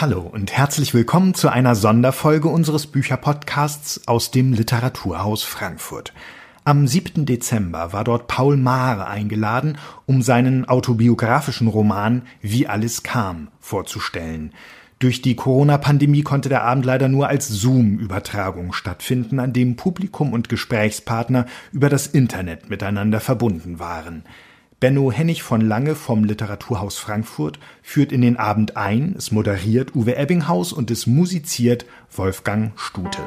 Hallo und herzlich willkommen zu einer Sonderfolge unseres Bücherpodcasts aus dem Literaturhaus Frankfurt. Am 7. Dezember war dort Paul Mahre eingeladen, um seinen autobiografischen Roman Wie alles kam vorzustellen. Durch die Corona-Pandemie konnte der Abend leider nur als Zoom-Übertragung stattfinden, an dem Publikum und Gesprächspartner über das Internet miteinander verbunden waren. Benno Hennig von Lange vom Literaturhaus Frankfurt führt in den Abend ein, es moderiert Uwe Ebbinghaus und es musiziert Wolfgang Stute.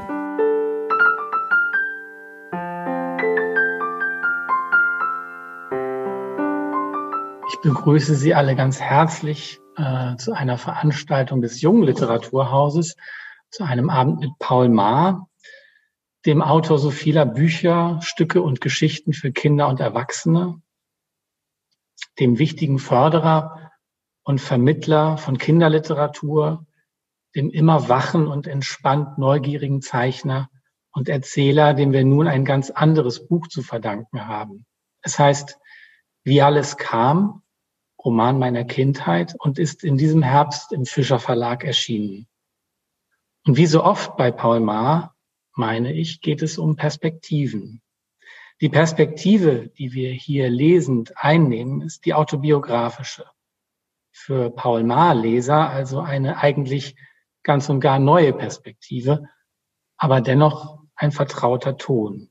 Ich begrüße Sie alle ganz herzlich äh, zu einer Veranstaltung des Jungen Literaturhauses, zu einem Abend mit Paul Maar, dem Autor so vieler Bücher, Stücke und Geschichten für Kinder und Erwachsene, dem wichtigen Förderer und Vermittler von Kinderliteratur, dem immer wachen und entspannt neugierigen Zeichner und Erzähler, dem wir nun ein ganz anderes Buch zu verdanken haben. Es heißt, wie alles kam, Roman meiner Kindheit und ist in diesem Herbst im Fischer Verlag erschienen. Und wie so oft bei Paul Maar, meine ich, geht es um Perspektiven. Die Perspektive, die wir hier lesend einnehmen, ist die autobiografische. Für Paul Maar-Leser also eine eigentlich ganz und gar neue Perspektive, aber dennoch ein vertrauter Ton.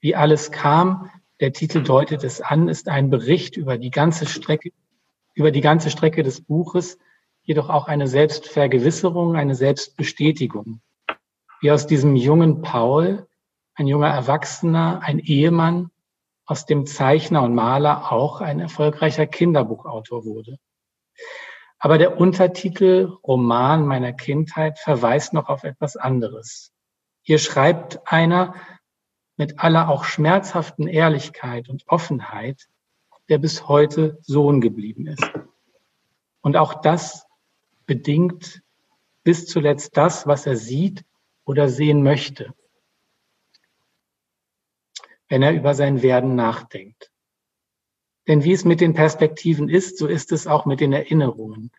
Wie alles kam, der Titel deutet es an, ist ein Bericht über die ganze Strecke, über die ganze Strecke des Buches, jedoch auch eine Selbstvergewisserung, eine Selbstbestätigung. Wie aus diesem jungen Paul ein junger Erwachsener, ein Ehemann, aus dem Zeichner und Maler auch ein erfolgreicher Kinderbuchautor wurde. Aber der Untertitel Roman meiner Kindheit verweist noch auf etwas anderes. Hier schreibt einer mit aller auch schmerzhaften Ehrlichkeit und Offenheit, der bis heute Sohn geblieben ist. Und auch das bedingt bis zuletzt das, was er sieht oder sehen möchte wenn er über sein Werden nachdenkt. Denn wie es mit den Perspektiven ist, so ist es auch mit den Erinnerungen.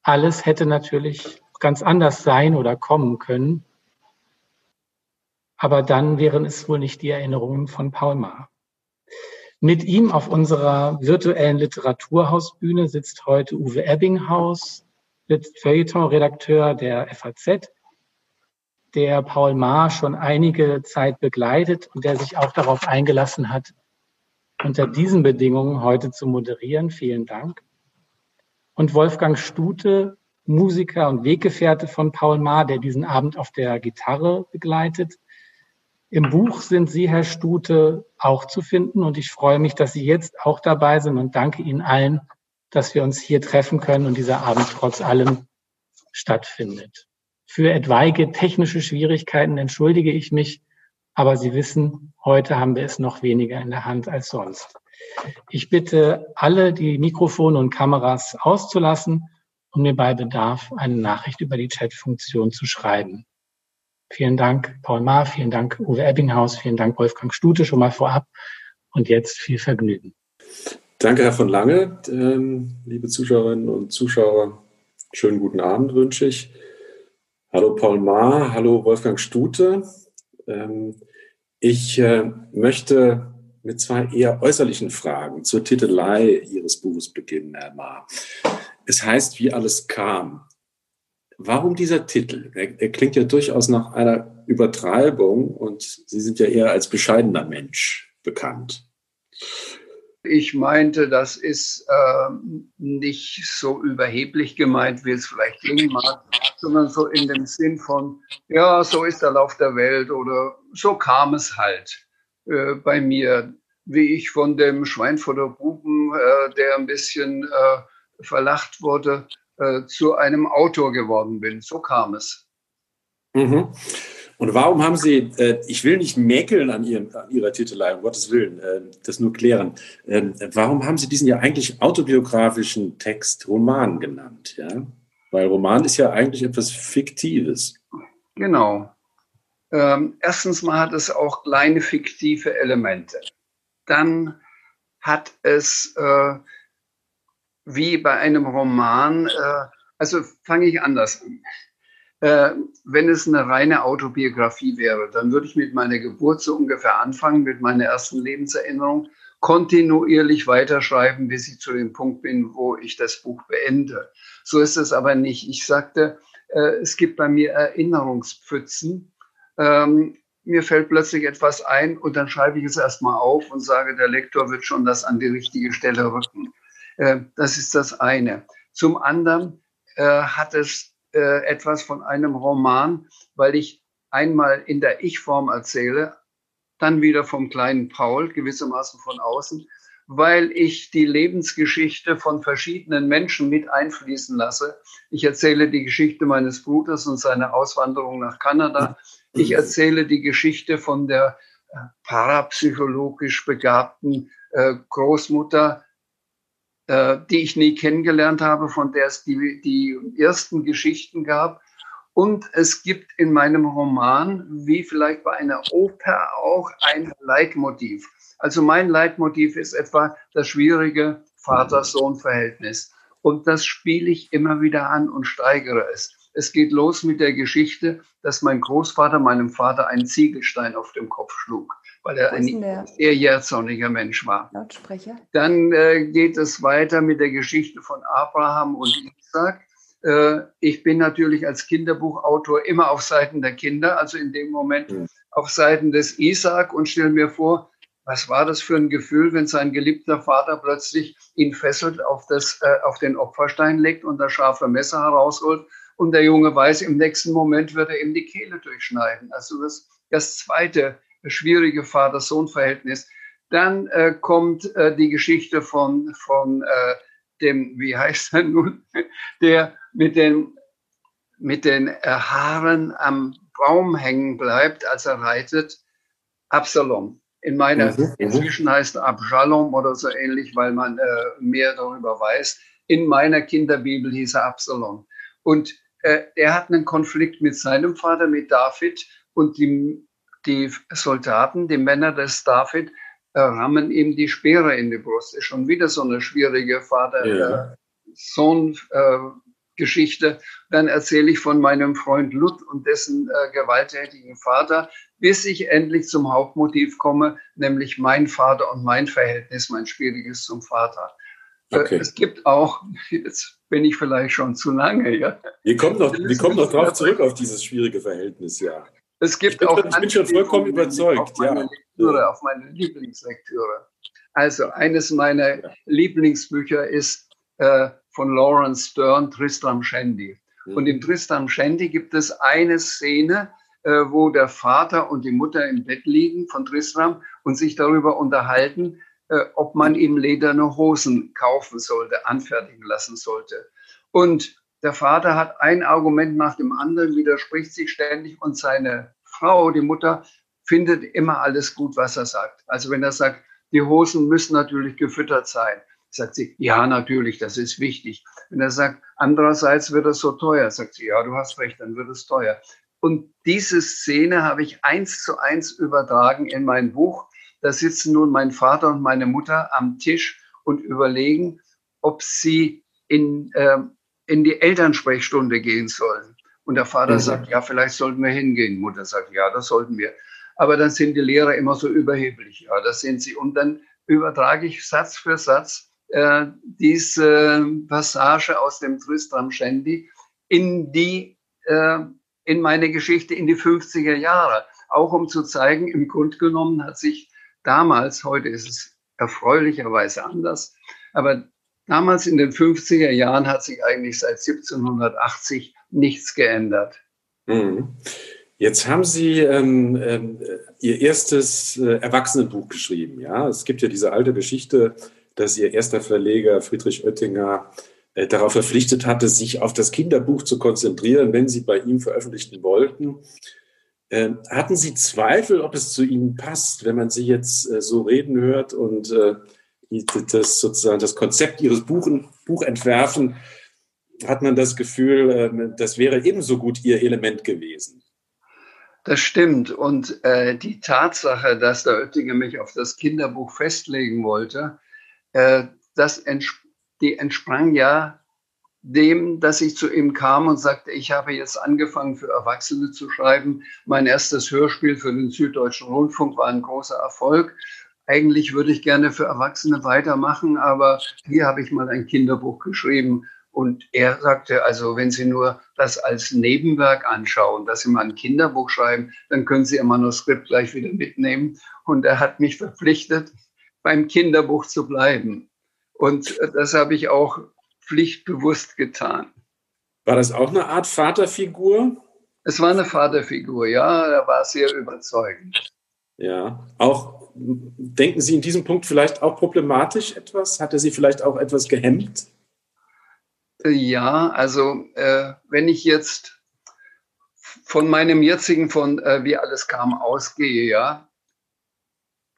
Alles hätte natürlich ganz anders sein oder kommen können. Aber dann wären es wohl nicht die Erinnerungen von Paul Maar. Mit ihm auf unserer virtuellen Literaturhausbühne sitzt heute Uwe Ebbinghaus, Feuilleton-Redakteur der FAZ, der Paul Maar schon einige Zeit begleitet und der sich auch darauf eingelassen hat, unter diesen Bedingungen heute zu moderieren. Vielen Dank. Und Wolfgang Stute, Musiker und Weggefährte von Paul Maar, der diesen Abend auf der Gitarre begleitet. Im Buch sind Sie, Herr Stute, auch zu finden und ich freue mich, dass Sie jetzt auch dabei sind und danke Ihnen allen, dass wir uns hier treffen können und dieser Abend trotz allem stattfindet. Für etwaige technische Schwierigkeiten entschuldige ich mich, aber Sie wissen, heute haben wir es noch weniger in der Hand als sonst. Ich bitte alle, die Mikrofone und Kameras auszulassen und mir bei Bedarf eine Nachricht über die Chatfunktion zu schreiben. Vielen Dank, Paul Maar, vielen Dank, Uwe Ebbinghaus, vielen Dank, Wolfgang Stute schon mal vorab und jetzt viel Vergnügen. Danke, Herr von Lange. Ähm, liebe Zuschauerinnen und Zuschauer, schönen guten Abend wünsche ich. Hallo Paul Maar, hallo Wolfgang Stute. Ähm, ich äh, möchte mit zwei eher äußerlichen Fragen zur Titelei Ihres Buches beginnen, Herr Maar. Es heißt, wie alles kam. Warum dieser Titel? Er, er klingt ja durchaus nach einer Übertreibung und Sie sind ja eher als bescheidener Mensch bekannt. Ich meinte, das ist äh, nicht so überheblich gemeint, wie es vielleicht klingen mag, sondern so in dem Sinn von, ja, so ist der Lauf der Welt oder so kam es halt äh, bei mir, wie ich von dem Schweinfurter Buben, äh, der ein bisschen äh, verlacht wurde, äh, zu einem Autor geworden bin. So kam es. Mhm. Und warum haben Sie, äh, ich will nicht mäkeln an, Ihren, an Ihrer Titelei, um Gottes Willen, äh, das nur klären. Ähm, warum haben Sie diesen ja eigentlich autobiografischen Text Roman genannt? Ja? Weil Roman ist ja eigentlich etwas Fiktives. Genau. Ähm, erstens mal hat es auch kleine fiktive Elemente. Dann hat es, äh, wie bei einem Roman, äh, also fange ich anders an. Äh, wenn es eine reine Autobiografie wäre, dann würde ich mit meiner Geburt so ungefähr anfangen, mit meiner ersten Lebenserinnerung, kontinuierlich weiterschreiben, bis ich zu dem Punkt bin, wo ich das Buch beende. So ist es aber nicht. Ich sagte, äh, es gibt bei mir Erinnerungspfützen. Ähm, mir fällt plötzlich etwas ein und dann schreibe ich es erstmal auf und sage, der Lektor wird schon das an die richtige Stelle rücken. Äh, das ist das eine. Zum anderen äh, hat es äh, etwas von einem Roman, weil ich einmal in der Ich-Form erzähle, dann wieder vom kleinen Paul, gewissermaßen von außen, weil ich die Lebensgeschichte von verschiedenen Menschen mit einfließen lasse. Ich erzähle die Geschichte meines Bruders und seine Auswanderung nach Kanada. Ich erzähle die Geschichte von der äh, parapsychologisch begabten äh, Großmutter, äh, die ich nie kennengelernt habe, von der es die, die ersten Geschichten gab. Und es gibt in meinem Roman, wie vielleicht bei einer Oper auch, ein Leitmotiv. Also mein Leitmotiv ist etwa das schwierige Vater-Sohn-Verhältnis. Und das spiele ich immer wieder an und steigere es. Es geht los mit der Geschichte, dass mein Großvater meinem Vater einen Ziegelstein auf dem Kopf schlug, weil er ein sehr jähzorniger Mensch war. Lautsprecher. Dann äh, geht es weiter mit der Geschichte von Abraham und Isaac. Äh, ich bin natürlich als Kinderbuchautor immer auf Seiten der Kinder, also in dem Moment mhm. auf Seiten des Isaac und stelle mir vor, was war das für ein Gefühl, wenn sein geliebter Vater plötzlich ihn fesselt, auf, das, äh, auf den Opferstein legt und das scharfe Messer herausholt und der Junge weiß, im nächsten Moment wird er ihm die Kehle durchschneiden. Also das, das zweite schwierige Vater-Sohn-Verhältnis. Dann äh, kommt äh, die Geschichte von, von äh, dem, wie heißt er nun, der mit den, mit den äh, Haaren am Baum hängen bleibt, als er reitet, Absalom. In meiner, mhm. mhm. inzwischen heißt er Absalom oder so ähnlich, weil man äh, mehr darüber weiß. In meiner Kinderbibel hieß er Absalom. Und äh, er hat einen Konflikt mit seinem Vater, mit David, und die, die Soldaten, die Männer des David, äh, rammen ihm die Speere in die Brust. Ist schon wieder so eine schwierige Vater-Sohn-Geschichte. Ja. Äh, Dann erzähle ich von meinem Freund Lut und dessen äh, gewalttätigen Vater, bis ich endlich zum Hauptmotiv komme, nämlich mein Vater und mein Verhältnis, mein schwieriges zum Vater. Okay. Es gibt auch, jetzt bin ich vielleicht schon zu lange, ja. Wir kommen noch, wir kommen noch drauf zurück auf dieses schwierige Verhältnis, ja. Es gibt ich bin, auch. Ich bin schon vollkommen überzeugt, auf meine ja. Lektüre, auf meine Lieblingslektüre. Also, eines meiner ja. Lieblingsbücher ist äh, von Lawrence Stern, Tristram Shandy. Mhm. Und in Tristram Shandy gibt es eine Szene, äh, wo der Vater und die Mutter im Bett liegen von Tristram und sich darüber unterhalten, äh, ob man ihm lederne Hosen kaufen sollte, anfertigen lassen sollte. Und der Vater hat ein Argument nach dem anderen, widerspricht sich ständig und seine Frau, die Mutter, findet immer alles gut, was er sagt. Also wenn er sagt, die Hosen müssen natürlich gefüttert sein, sagt sie, ja, natürlich, das ist wichtig. Wenn er sagt, andererseits wird es so teuer, sagt sie, ja, du hast recht, dann wird es teuer. Und diese Szene habe ich eins zu eins übertragen in mein Buch da sitzen nun mein Vater und meine Mutter am Tisch und überlegen, ob sie in, äh, in die Elternsprechstunde gehen sollen. Und der Vater mhm. sagt, ja, vielleicht sollten wir hingehen. Mutter sagt, ja, das sollten wir. Aber dann sind die Lehrer immer so überheblich. Ja, das sind sie. Und dann übertrage ich Satz für Satz äh, diese Passage aus dem Tristram Shandy in die, äh, in meine Geschichte in die 50er Jahre. Auch um zu zeigen, im Grunde genommen hat sich damals, heute ist es erfreulicherweise anders, aber damals in den 50er Jahren hat sich eigentlich seit 1780 nichts geändert. Mhm. Jetzt haben Sie ähm, ähm, Ihr erstes äh, Erwachsenenbuch geschrieben. Ja, es gibt ja diese alte Geschichte, dass Ihr erster Verleger Friedrich Oettinger äh, darauf verpflichtet hatte, sich auf das Kinderbuch zu konzentrieren, wenn Sie bei ihm veröffentlichen wollten. Ähm, hatten Sie Zweifel, ob es zu Ihnen passt, wenn man Sie jetzt äh, so reden hört und äh, das sozusagen das Konzept Ihres Buchen, Buch entwerfen? Hat man das Gefühl, äh, das wäre ebenso gut Ihr Element gewesen? Das stimmt. Und äh, die Tatsache, dass der Oettinger mich auf das Kinderbuch festlegen wollte, äh, das entsp die entsprang ja dem, dass ich zu ihm kam und sagte, ich habe jetzt angefangen für Erwachsene zu schreiben. Mein erstes Hörspiel für den Süddeutschen Rundfunk war ein großer Erfolg. Eigentlich würde ich gerne für Erwachsene weitermachen, aber hier habe ich mal ein Kinderbuch geschrieben. Und er sagte, also wenn Sie nur das als Nebenwerk anschauen, dass Sie mal ein Kinderbuch schreiben, dann können Sie Ihr Manuskript gleich wieder mitnehmen. Und er hat mich verpflichtet, beim Kinderbuch zu bleiben. Und das habe ich auch pflichtbewusst getan. War das auch eine Art Vaterfigur? Es war eine Vaterfigur, ja, er war sehr überzeugend. Ja, auch denken Sie in diesem Punkt vielleicht auch problematisch etwas? Hat er Sie vielleicht auch etwas gehemmt? Ja, also äh, wenn ich jetzt von meinem jetzigen, von äh, wie alles kam, ausgehe, ja,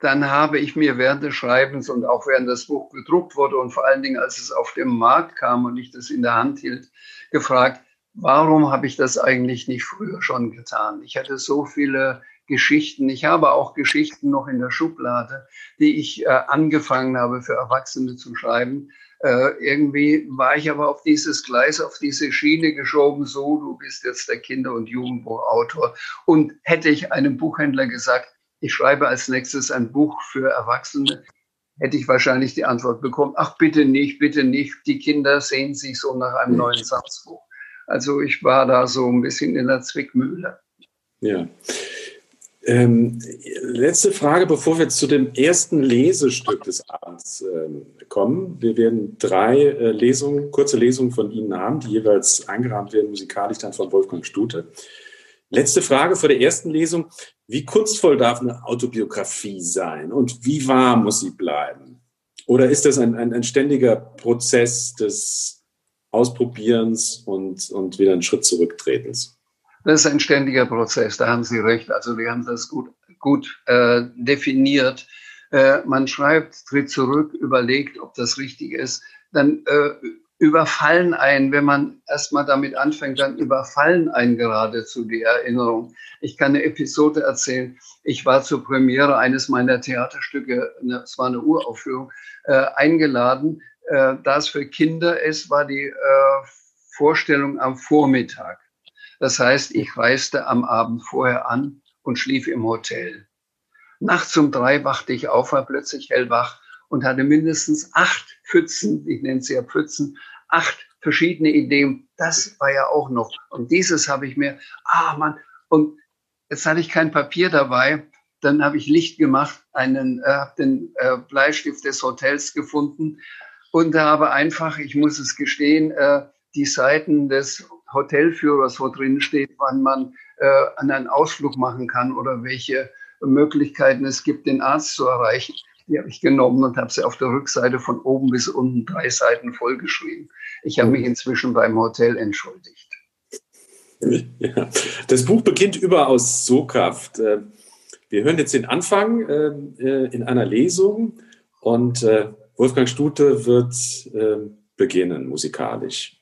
dann habe ich mir während des Schreibens und auch während das Buch gedruckt wurde und vor allen Dingen, als es auf den Markt kam und ich das in der Hand hielt, gefragt, warum habe ich das eigentlich nicht früher schon getan? Ich hatte so viele Geschichten. Ich habe auch Geschichten noch in der Schublade, die ich äh, angefangen habe für Erwachsene zu schreiben. Äh, irgendwie war ich aber auf dieses Gleis, auf diese Schiene geschoben, so, du bist jetzt der Kinder- und Jugendbuchautor. Und hätte ich einem Buchhändler gesagt, ich schreibe als nächstes ein Buch für Erwachsene, hätte ich wahrscheinlich die Antwort bekommen, ach bitte nicht, bitte nicht, die Kinder sehen sich so nach einem neuen Satzbuch. Also ich war da so ein bisschen in der Zwickmühle. Ja. Ähm, letzte Frage, bevor wir zu dem ersten Lesestück des Abends ähm, kommen. Wir werden drei äh, Lesungen, kurze Lesungen von Ihnen haben, die jeweils eingerahmt werden, musikalisch dann von Wolfgang Stute. Letzte Frage vor der ersten Lesung. Wie kunstvoll darf eine Autobiografie sein und wie wahr muss sie bleiben? Oder ist das ein, ein, ein ständiger Prozess des Ausprobierens und, und wieder einen Schritt zurücktretens? Das ist ein ständiger Prozess, da haben Sie recht. Also wir haben das gut, gut äh, definiert. Äh, man schreibt, tritt zurück, überlegt, ob das richtig ist. Dann äh, überfallen ein, wenn man erstmal damit anfängt, dann überfallen ein geradezu die Erinnerung. Ich kann eine Episode erzählen. Ich war zur Premiere eines meiner Theaterstücke, es war eine Uraufführung, äh, eingeladen. Äh, da es für Kinder ist, war die äh, Vorstellung am Vormittag. Das heißt, ich reiste am Abend vorher an und schlief im Hotel. Nachts um drei wachte ich auf, war plötzlich hellwach und hatte mindestens acht Pfützen, ich nenne sie ja Pfützen, acht verschiedene Ideen. Das war ja auch noch. Und dieses habe ich mir, ah Mann, und jetzt hatte ich kein Papier dabei. Dann habe ich Licht gemacht, einen, äh, habe den äh, Bleistift des Hotels gefunden und habe einfach, ich muss es gestehen, äh, die Seiten des Hotelführers, wo drin steht, wann man äh, einen Ausflug machen kann oder welche Möglichkeiten es gibt, den Arzt zu erreichen. Die habe ich genommen und habe sie auf der Rückseite von oben bis unten drei Seiten vollgeschrieben. Ich habe mich inzwischen beim Hotel entschuldigt. Ja. Das Buch beginnt überaus soghaft. Äh, wir hören jetzt den Anfang äh, äh, in einer Lesung und Wolfgang Stute wird beginnen musikalisch.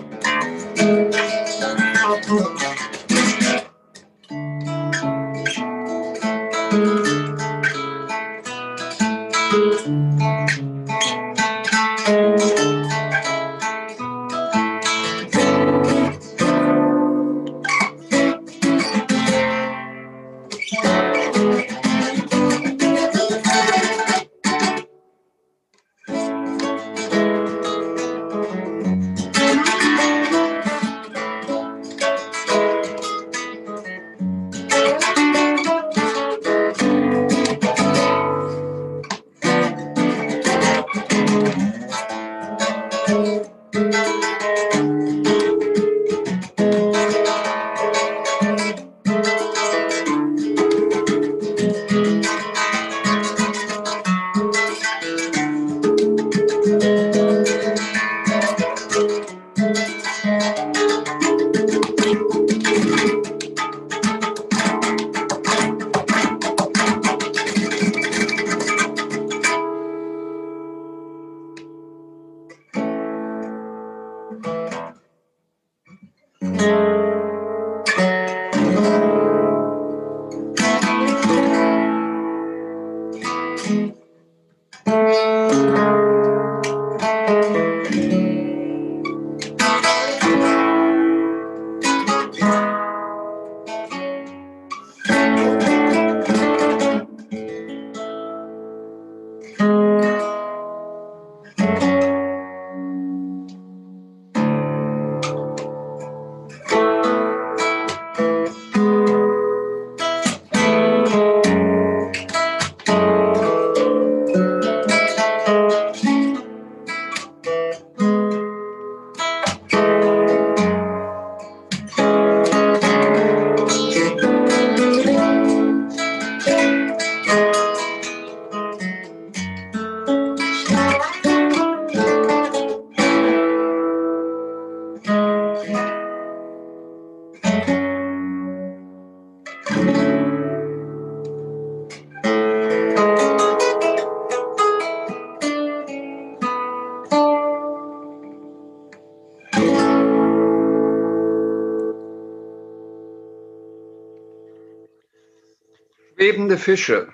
Lebende Fische.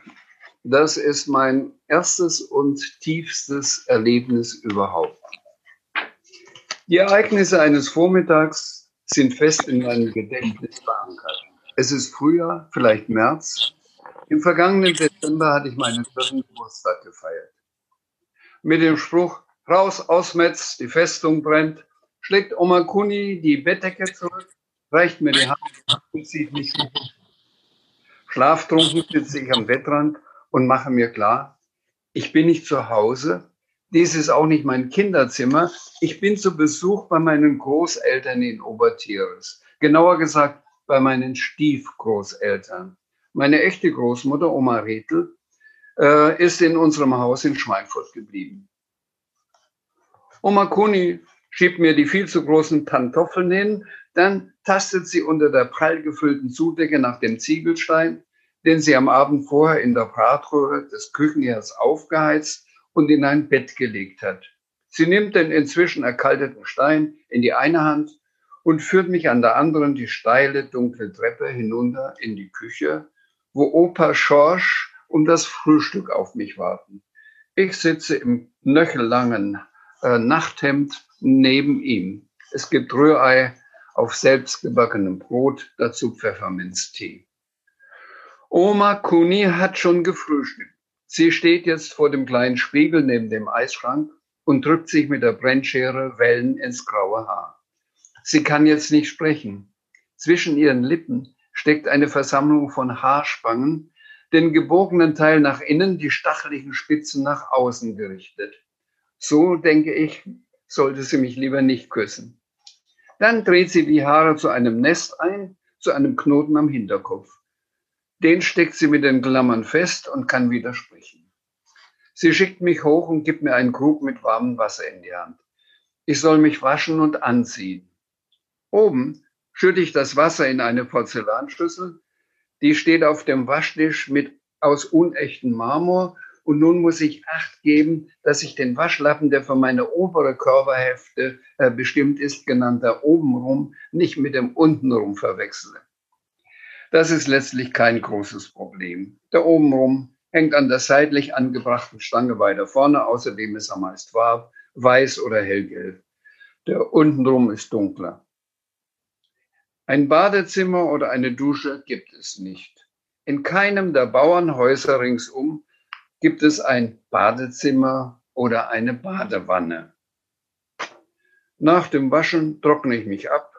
Das ist mein erstes und tiefstes Erlebnis überhaupt. Die Ereignisse eines Vormittags sind fest in meinem Gedächtnis verankert. Es ist Frühjahr, vielleicht März. Im vergangenen Dezember hatte ich meinen vierten Geburtstag gefeiert. Mit dem Spruch, raus aus Metz, die Festung brennt, schlägt Oma Kuni die Bettdecke zurück, reicht mir die Hand und zieht mich hoch. Schlaftrunken sitze ich am Bettrand und mache mir klar, ich bin nicht zu Hause, dies ist auch nicht mein Kinderzimmer, ich bin zu Besuch bei meinen Großeltern in Obertieres. Genauer gesagt, bei meinen Stiefgroßeltern. Meine echte Großmutter, Oma Rethel, äh, ist in unserem Haus in Schweinfurt geblieben. Oma Kuni schiebt mir die viel zu großen Pantoffeln hin, dann tastet sie unter der prall gefüllten Zudecke nach dem Ziegelstein, den sie am Abend vorher in der Bratröhre des Küchenherds aufgeheizt und in ein Bett gelegt hat. Sie nimmt den inzwischen erkalteten Stein in die eine Hand und führt mich an der anderen die steile, dunkle Treppe hinunter in die Küche, wo Opa Schorsch und das Frühstück auf mich warten. Ich sitze im knöchellangen äh, Nachthemd neben ihm. Es gibt Rührei auf selbstgebackenem Brot, dazu Pfefferminztee. Oma Kuni hat schon gefrühstückt. Sie steht jetzt vor dem kleinen Spiegel neben dem Eisschrank und drückt sich mit der Brennschere Wellen ins graue Haar. Sie kann jetzt nicht sprechen. Zwischen ihren Lippen steckt eine Versammlung von Haarspangen, den gebogenen Teil nach innen, die stacheligen Spitzen nach außen gerichtet. So, denke ich, sollte sie mich lieber nicht küssen. Dann dreht sie die Haare zu einem Nest ein, zu einem Knoten am Hinterkopf. Den steckt sie mit den Klammern fest und kann wieder sprechen. Sie schickt mich hoch und gibt mir einen Krug mit warmem Wasser in die Hand. Ich soll mich waschen und anziehen. Oben schütte ich das Wasser in eine Porzellanschüssel. Die steht auf dem Waschtisch mit aus unechten Marmor und nun muss ich Acht geben, dass ich den Waschlappen, der für meine obere Körperhälfte äh, bestimmt ist, genannter obenrum, nicht mit dem untenrum verwechsle. Das ist letztlich kein großes Problem. Der obenrum hängt an der seitlich angebrachten Stange weiter vorne. Außerdem ist er meist warm, weiß oder hellgelb. Der untenrum ist dunkler. Ein Badezimmer oder eine Dusche gibt es nicht. In keinem der Bauernhäuser ringsum gibt es ein Badezimmer oder eine Badewanne. Nach dem Waschen trockne ich mich ab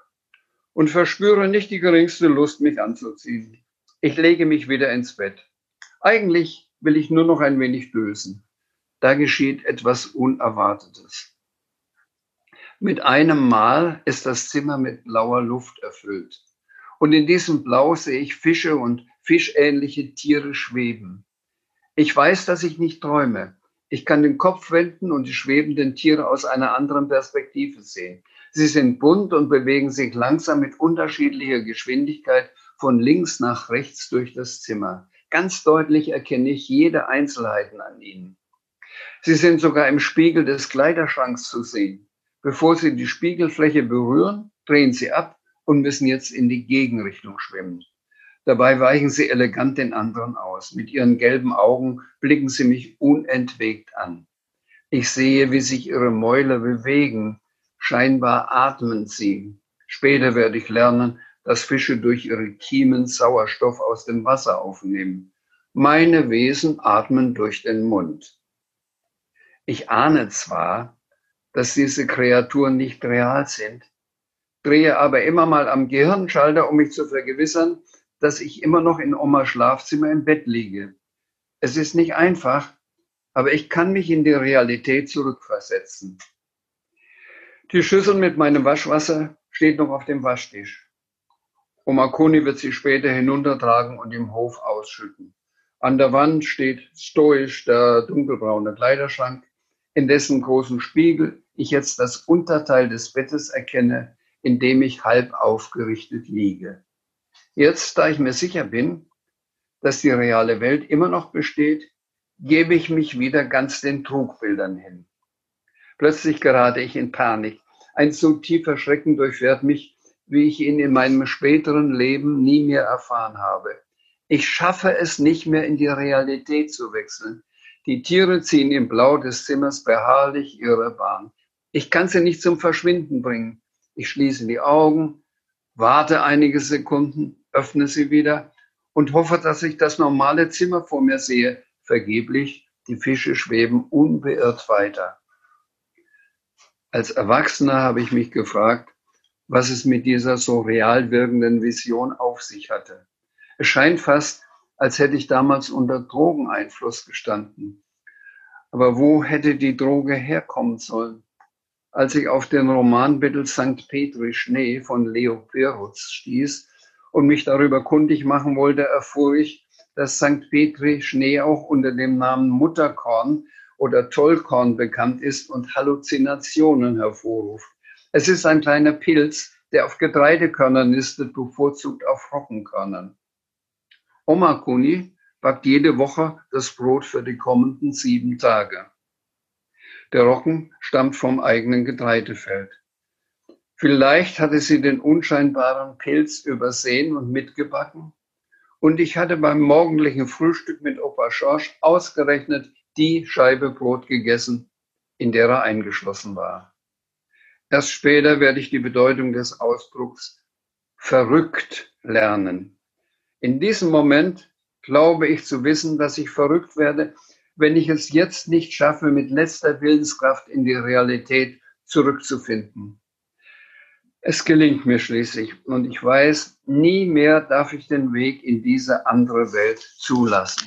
und verspüre nicht die geringste Lust, mich anzuziehen. Ich lege mich wieder ins Bett. Eigentlich will ich nur noch ein wenig dösen. Da geschieht etwas Unerwartetes. Mit einem Mal ist das Zimmer mit blauer Luft erfüllt. Und in diesem Blau sehe ich Fische und fischähnliche Tiere schweben. Ich weiß, dass ich nicht träume. Ich kann den Kopf wenden und die schwebenden Tiere aus einer anderen Perspektive sehen. Sie sind bunt und bewegen sich langsam mit unterschiedlicher Geschwindigkeit von links nach rechts durch das Zimmer. Ganz deutlich erkenne ich jede Einzelheit an ihnen. Sie sind sogar im Spiegel des Kleiderschranks zu sehen. Bevor sie die Spiegelfläche berühren, drehen sie ab und müssen jetzt in die Gegenrichtung schwimmen. Dabei weichen sie elegant den anderen aus. Mit ihren gelben Augen blicken sie mich unentwegt an. Ich sehe, wie sich ihre Mäuler bewegen, Scheinbar atmen sie. Später werde ich lernen, dass Fische durch ihre Kiemen Sauerstoff aus dem Wasser aufnehmen. Meine Wesen atmen durch den Mund. Ich ahne zwar, dass diese Kreaturen nicht real sind, drehe aber immer mal am Gehirnschalter, um mich zu vergewissern, dass ich immer noch in Omas Schlafzimmer im Bett liege. Es ist nicht einfach, aber ich kann mich in die Realität zurückversetzen. Die Schüssel mit meinem Waschwasser steht noch auf dem Waschtisch. Oma Kuni wird sie später hinuntertragen und im Hof ausschütten. An der Wand steht stoisch der dunkelbraune Kleiderschrank, in dessen großen Spiegel ich jetzt das Unterteil des Bettes erkenne, in dem ich halb aufgerichtet liege. Jetzt, da ich mir sicher bin, dass die reale Welt immer noch besteht, gebe ich mich wieder ganz den Trugbildern hin. Plötzlich gerate ich in Panik. Ein so tiefer Schrecken durchfährt mich, wie ich ihn in meinem späteren Leben nie mehr erfahren habe. Ich schaffe es nicht mehr in die Realität zu wechseln. Die Tiere ziehen im Blau des Zimmers beharrlich ihre Bahn. Ich kann sie nicht zum Verschwinden bringen. Ich schließe die Augen, warte einige Sekunden, öffne sie wieder und hoffe, dass ich das normale Zimmer vor mir sehe. Vergeblich, die Fische schweben unbeirrt weiter. Als Erwachsener habe ich mich gefragt, was es mit dieser so real wirkenden Vision auf sich hatte. Es scheint fast, als hätte ich damals unter Drogeneinfluss gestanden. Aber wo hätte die Droge herkommen sollen? Als ich auf den Romanbittel St. Petri Schnee von Leo Perutz stieß und mich darüber kundig machen wollte, erfuhr ich, dass St. Petri Schnee auch unter dem Namen Mutterkorn oder Tollkorn bekannt ist und Halluzinationen hervorruft. Es ist ein kleiner Pilz, der auf Getreidekörnern nistet, bevorzugt auf Roggenkörnern. Oma Kuni backt jede Woche das Brot für die kommenden sieben Tage. Der Roggen stammt vom eigenen Getreidefeld. Vielleicht hatte sie den unscheinbaren Pilz übersehen und mitgebacken. Und ich hatte beim morgendlichen Frühstück mit Opa Schorsch ausgerechnet die Scheibe Brot gegessen, in der er eingeschlossen war. Erst später werde ich die Bedeutung des Ausdrucks verrückt lernen. In diesem Moment glaube ich zu wissen, dass ich verrückt werde, wenn ich es jetzt nicht schaffe, mit letzter Willenskraft in die Realität zurückzufinden. Es gelingt mir schließlich und ich weiß, nie mehr darf ich den Weg in diese andere Welt zulassen.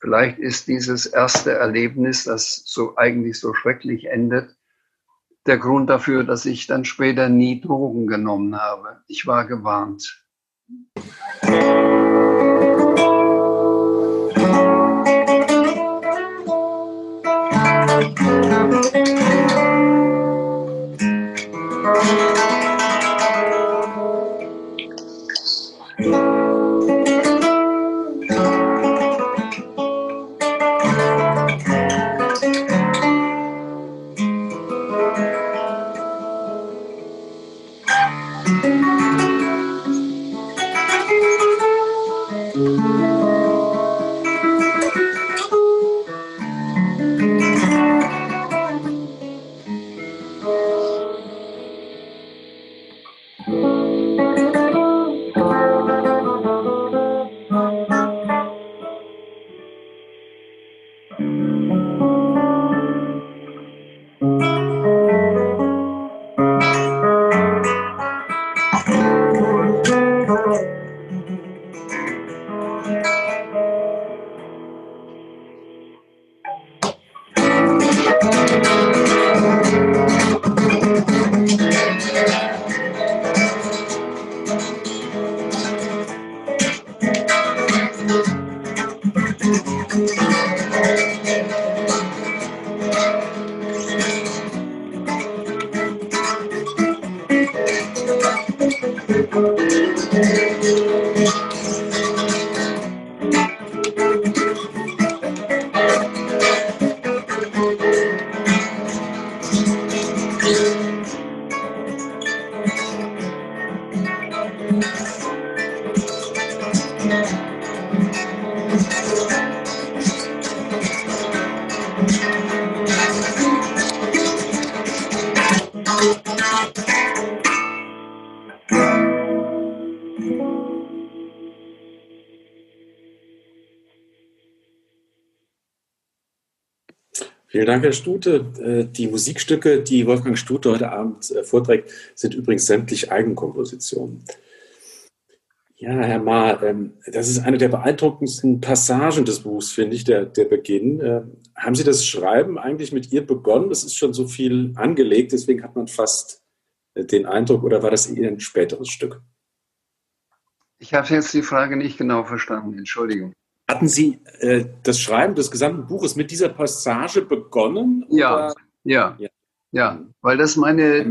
Vielleicht ist dieses erste Erlebnis, das so eigentlich so schrecklich endet, der Grund dafür, dass ich dann später nie Drogen genommen habe. Ich war gewarnt. Vielen Dank, Herr Stute. Äh, die Musikstücke, die Wolfgang Stute heute Abend äh, vorträgt, sind übrigens sämtlich Eigenkompositionen. Ja, Herr Ma, ähm, das ist eine der beeindruckendsten Passagen des Buchs, finde ich, der, der Beginn. Ähm, haben Sie das Schreiben eigentlich mit ihr begonnen? Das ist schon so viel angelegt, deswegen hat man fast äh, den Eindruck, oder war das eher ein späteres Stück? Ich habe jetzt die Frage nicht genau verstanden, Entschuldigung. Hatten Sie äh, das Schreiben des gesamten Buches mit dieser Passage begonnen? Ja, ja, ja, ja, weil das meine.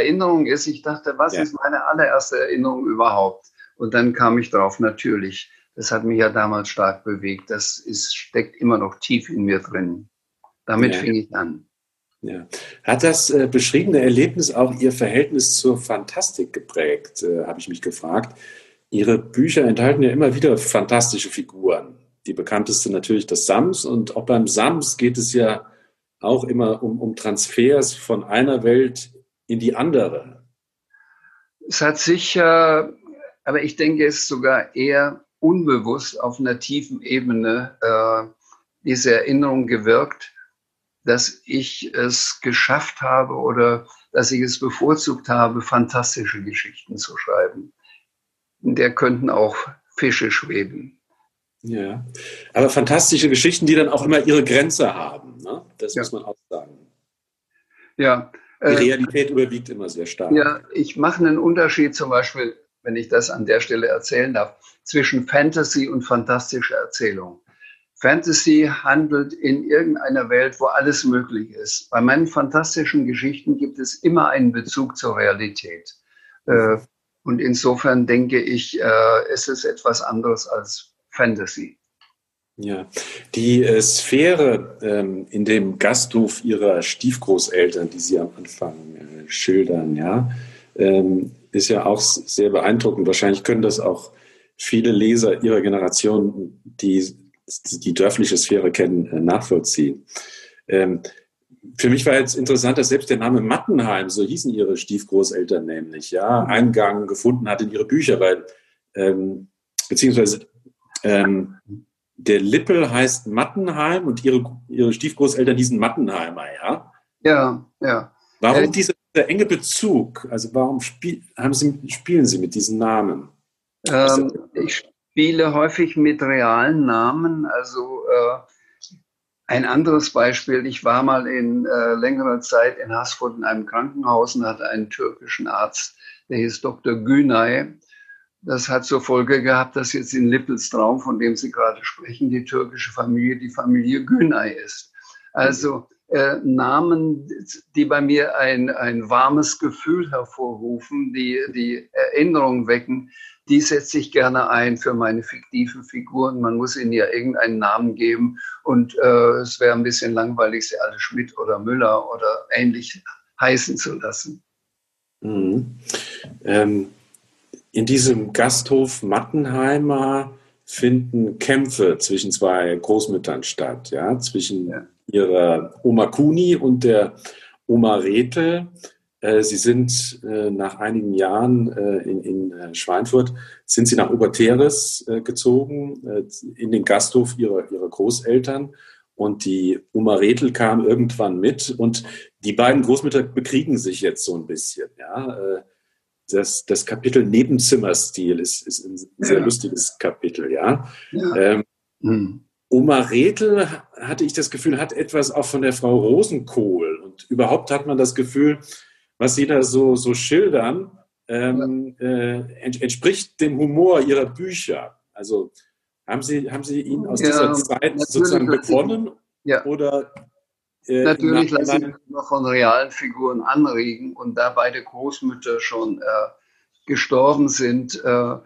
Erinnerung ist. Ich dachte, was ja. ist meine allererste Erinnerung überhaupt? Und dann kam ich drauf, natürlich. Das hat mich ja damals stark bewegt. Das ist, steckt immer noch tief in mir drin. Damit ja. fing ich an. Ja. Hat das äh, beschriebene Erlebnis auch Ihr Verhältnis zur Fantastik geprägt, äh, habe ich mich gefragt. Ihre Bücher enthalten ja immer wieder fantastische Figuren. Die bekannteste natürlich das Sams und auch beim Sams geht es ja auch immer um, um Transfers von einer Welt in die andere. Es hat sicher, aber ich denke, es ist sogar eher unbewusst auf einer tiefen Ebene äh, diese Erinnerung gewirkt, dass ich es geschafft habe oder dass ich es bevorzugt habe, fantastische Geschichten zu schreiben. In der könnten auch Fische schweben. Ja, aber fantastische Geschichten, die dann auch immer ihre Grenze haben. Ne? Das ja. muss man auch sagen. Ja. Die äh, Realität überwiegt immer sehr stark. Ja, ich mache einen Unterschied zum Beispiel, wenn ich das an der Stelle erzählen darf, zwischen Fantasy und fantastischer Erzählung. Fantasy handelt in irgendeiner Welt, wo alles möglich ist. Bei meinen fantastischen Geschichten gibt es immer einen Bezug zur Realität. Äh, und insofern denke ich, äh, es ist etwas anderes als Fantasy. Ja, die äh, Sphäre ähm, in dem Gasthof ihrer Stiefgroßeltern, die Sie am Anfang äh, schildern, ja, ähm, ist ja auch sehr beeindruckend. Wahrscheinlich können das auch viele Leser ihrer Generation, die die dörfliche Sphäre kennen, äh, nachvollziehen. Ähm, für mich war jetzt interessant, dass selbst der Name Mattenheim, so hießen ihre Stiefgroßeltern nämlich, ja, mhm. Eingang gefunden hat in ihre Bücher, weil, ähm, beziehungsweise ähm, der Lippel heißt Mattenheim und ihre, ihre Stiefgroßeltern hießen Mattenheimer, ja? Ja, ja. Warum äh, dieser, dieser, enge Bezug? Also warum spiel, haben Sie, spielen Sie mit diesen Namen? Ähm, ich spiele häufig mit realen Namen. Also äh, ein anderes Beispiel, ich war mal in äh, längerer Zeit in Haßfurt in einem Krankenhaus und hatte einen türkischen Arzt, der hieß Dr. Günay. Das hat zur Folge gehabt, dass jetzt in Lippelstraum, von dem Sie gerade sprechen, die türkische Familie die Familie Günay ist. Also äh, Namen, die bei mir ein, ein warmes Gefühl hervorrufen, die, die Erinnerung wecken, die setze ich gerne ein für meine fiktiven Figuren. Man muss ihnen ja irgendeinen Namen geben und äh, es wäre ein bisschen langweilig, sie alle Schmidt oder Müller oder ähnlich heißen zu lassen. Mhm. Ähm, in diesem Gasthof Mattenheimer finden Kämpfe zwischen zwei Großmüttern statt, ja, zwischen ja. ihrer Oma Kuni und der Oma Rethel. Äh, sie sind äh, nach einigen Jahren äh, in, in Schweinfurt, sind Sie nach Oberteres gezogen, in den Gasthof ihrer, ihrer Großeltern. Und die Oma Rethel kam irgendwann mit und die beiden Großmütter bekriegen sich jetzt so ein bisschen. Ja? Das, das Kapitel Nebenzimmerstil ist, ist ein sehr ja. lustiges Kapitel. Ja? ja. Ähm, hm. Oma Rethel, hatte ich das Gefühl, hat etwas auch von der Frau Rosenkohl. Und überhaupt hat man das Gefühl, was Sie da so, so schildern, ähm, äh, entspricht dem Humor Ihrer Bücher. Also haben Sie, haben Sie ihn aus ja, dieser Zeit sozusagen begonnen? Ja. Oder äh, natürlich lasse ich mich immer von realen Figuren anregen und da beide Großmütter schon äh, gestorben sind, äh,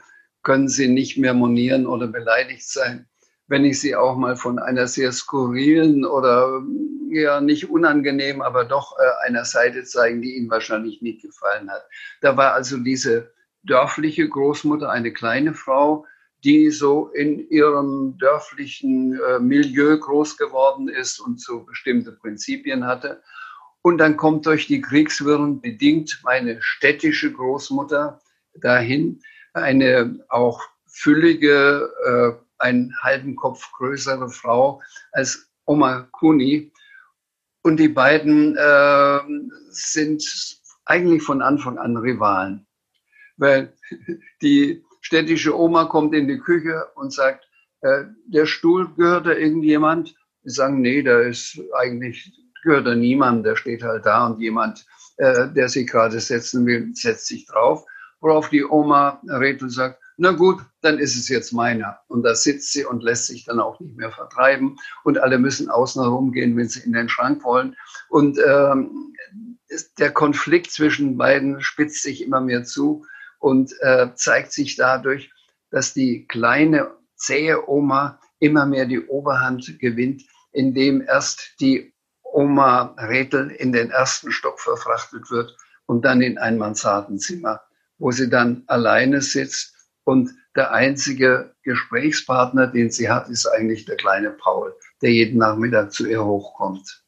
können sie nicht mehr monieren oder beleidigt sein wenn ich sie auch mal von einer sehr skurrilen oder ja nicht unangenehm, aber doch äh, einer Seite zeigen, die Ihnen wahrscheinlich nicht gefallen hat. Da war also diese dörfliche Großmutter, eine kleine Frau, die so in ihrem dörflichen äh, Milieu groß geworden ist und so bestimmte Prinzipien hatte. Und dann kommt durch die Kriegswirren bedingt meine städtische Großmutter dahin, eine auch füllige, äh, einen halben Kopf größere Frau als Oma Kuni. Und die beiden äh, sind eigentlich von Anfang an Rivalen. Weil die städtische Oma kommt in die Küche und sagt, äh, der Stuhl gehört da irgendjemand? Die sagen, nee, da ist eigentlich, gehört da niemand, der steht halt da und jemand, äh, der sich gerade setzen will, setzt sich drauf. Worauf die Oma Rethel sagt, na gut, dann ist es jetzt meiner. Und da sitzt sie und lässt sich dann auch nicht mehr vertreiben. Und alle müssen außen herum gehen, wenn sie in den Schrank wollen. Und ähm, der Konflikt zwischen beiden spitzt sich immer mehr zu und äh, zeigt sich dadurch, dass die kleine, zähe Oma immer mehr die Oberhand gewinnt, indem erst die Oma Rethel in den ersten Stock verfrachtet wird und dann in ein Mansardenzimmer, wo sie dann alleine sitzt Und der einzige Gesprächspartner, den sie hat, ist eigentlich der kleine Paul, der jeden Nachmittag zu ihr hochkommt.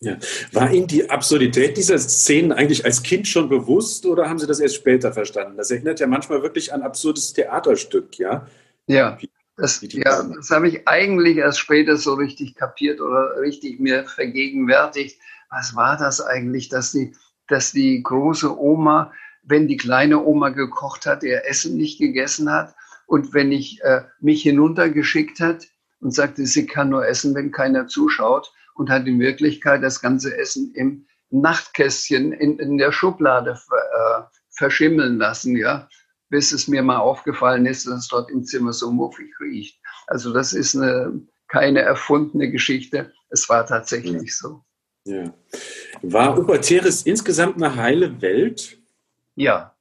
Ja. War Ihnen die Absurdität dieser Szenen eigentlich als Kind schon bewusst oder haben Sie das erst später verstanden? Das erinnert ja manchmal wirklich an absurdes Theaterstück, ja? Ja, das, ja, das habe ich eigentlich erst später so richtig kapiert oder richtig mir vergegenwärtigt. Was war das eigentlich, dass die, dass die große Oma, wenn die kleine Oma gekocht hat, ihr Essen nicht gegessen hat und wenn ich äh, mich hinuntergeschickt hat und sagte, sie kann nur essen, wenn keiner zuschaut und hat in Wirklichkeit das ganze Essen im Nachtkästchen in, in der Schublade äh, verschimmeln lassen, ja bis es mir mal aufgefallen ist, dass es dort im Zimmer so muffig riecht. Also das ist eine, keine erfundene Geschichte. Es war tatsächlich so. Ja. War Oberteres insgesamt eine heile Welt? Ja.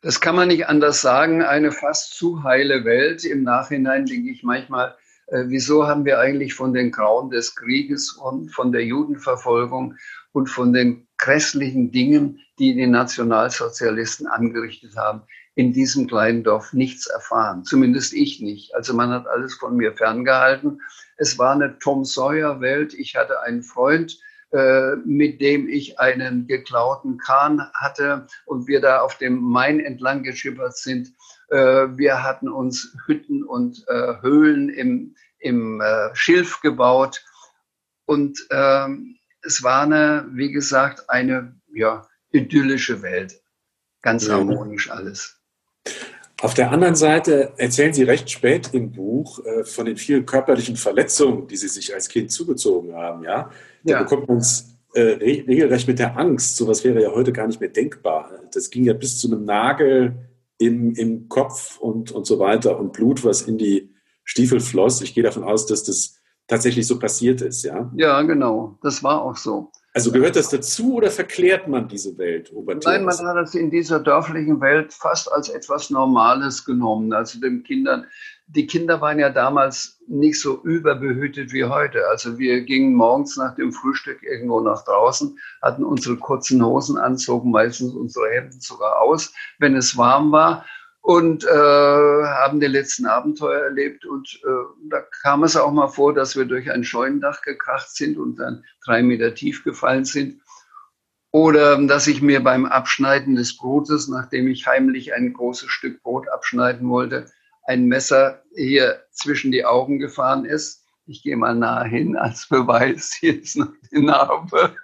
Das kann man nicht anders sagen. Eine fast zu heile Welt. Im Nachhinein denke ich manchmal, äh, wieso haben wir eigentlich von den Grauen des Krieges und von der Judenverfolgung und von den grässlichen Dingen, die die Nationalsozialisten angerichtet haben, in diesem kleinen Dorf nichts erfahren. Zumindest ich nicht. Also man hat alles von mir ferngehalten. Es war eine Tom Sawyer Welt. Ich hatte einen Freund, mit dem ich einen geklauten Kahn hatte und wir da auf dem Main entlang geschippert sind. Äh, wir hatten uns Hütten und äh, Höhlen im, im Schilf gebaut und ähm, es war eine, wie gesagt, eine ja, idyllische Welt. Ganz ja. harmonisch alles. Auf der anderen Seite erzählen Sie recht spät im Buch äh, von den vielen körperlichen Verletzungen, die Sie sich als Kind zugezogen haben. Ja, da ja. bekommt man es äh, regelrecht mit der Angst. Sowas wäre ja heute gar nicht mehr denkbar. Das ging ja bis zu einem Nagel im, im Kopf und, und so weiter und Blut, was in die Stiefel floss. Ich gehe davon aus, dass das tatsächlich so passiert ist, ja? Ja, genau. Das war auch so. Also gehört das dazu oder verklärt man diese Welt, Obertier? Nein, man hat es in dieser dörflichen Welt fast als etwas Normales genommen. Also den Kindern, die Kinder waren ja damals nicht so überbehütet wie heute. Also wir gingen morgens nach dem Frühstück irgendwo nach draußen, hatten unsere kurzen Hosen anzogen, meistens unsere Hemden sogar aus, wenn es warm war und äh, haben die letzten Abenteuer erlebt. Und äh, da kam es auch mal vor, dass wir durch ein Scheunendach gekracht sind und dann drei Meter tief gefallen sind. Oder dass ich mir beim Abschneiden des Brotes, nachdem ich heimlich ein großes Stück Brot abschneiden wollte, ein Messer hier zwischen die Augen gefahren ist. Ich gehe mal nahe hin als Beweis. Hier ist noch die Narbe.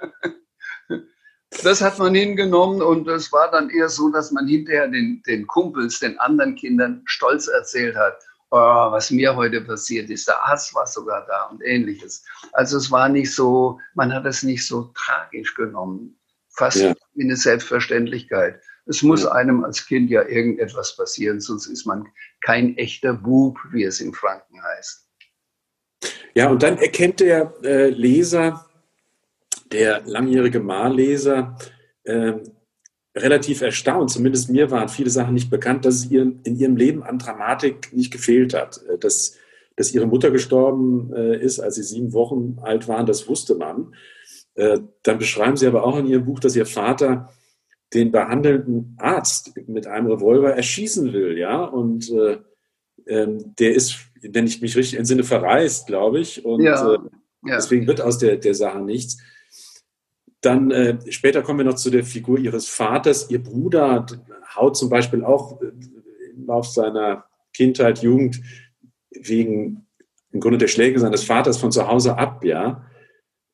Das hat man hingenommen und es war dann eher so, dass man hinterher den, den Kumpels, den anderen Kindern stolz erzählt hat, oh, was mir heute passiert ist. Der Arzt war sogar da und ähnliches. Also es war nicht so, man hat es nicht so tragisch genommen, fast ja. wie eine Selbstverständlichkeit. Es muss ja. einem als Kind ja irgendetwas passieren, sonst ist man kein echter Bub, wie es in Franken heißt. Ja, und dann erkennt der äh, Leser, der langjährige Malleser äh, relativ erstaunt, zumindest mir waren viele Sachen nicht bekannt, dass es ihr in ihrem Leben an Dramatik nicht gefehlt hat. Äh, dass, dass ihre Mutter gestorben äh, ist, als sie sieben Wochen alt waren, das wusste man. Äh, dann beschreiben sie aber auch in ihrem Buch, dass ihr Vater den behandelnden Arzt mit einem Revolver erschießen will, ja, und äh, ähm, der ist, wenn ich mich richtig entsinne, verreist, glaube ich, und ja, äh, ja. deswegen wird aus der, der Sache nichts. Dann äh, später kommen wir noch zu der Figur ihres Vaters. Ihr Bruder haut zum Beispiel auch äh, im Laufe seiner Kindheit, Jugend wegen im Grunde der Schläge seines Vaters von zu Hause ab, ja.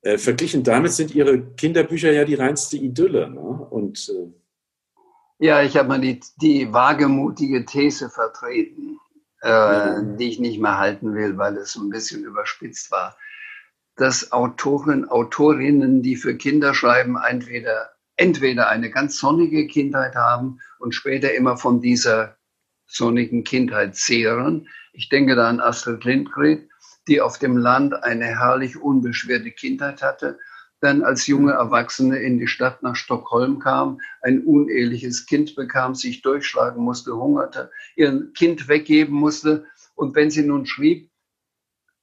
Äh, verglichen damit sind ihre Kinderbücher ja die reinste Idylle. Ne? Und, äh, ja, ich habe mal die, die wagemutige These vertreten, äh, die ich nicht mehr halten will, weil es ein bisschen überspitzt war dass Autoren, Autorinnen, die für Kinder schreiben, entweder, entweder eine ganz sonnige Kindheit haben und später immer von dieser sonnigen Kindheit zehren. Ich denke da an Astrid Lindgren, die auf dem Land eine herrlich unbeschwerte Kindheit hatte, dann als junge Erwachsene in die Stadt nach Stockholm kam, ein uneheliches Kind bekam, sich durchschlagen musste, hungerte, ihr Kind weggeben musste. Und wenn sie nun schrieb,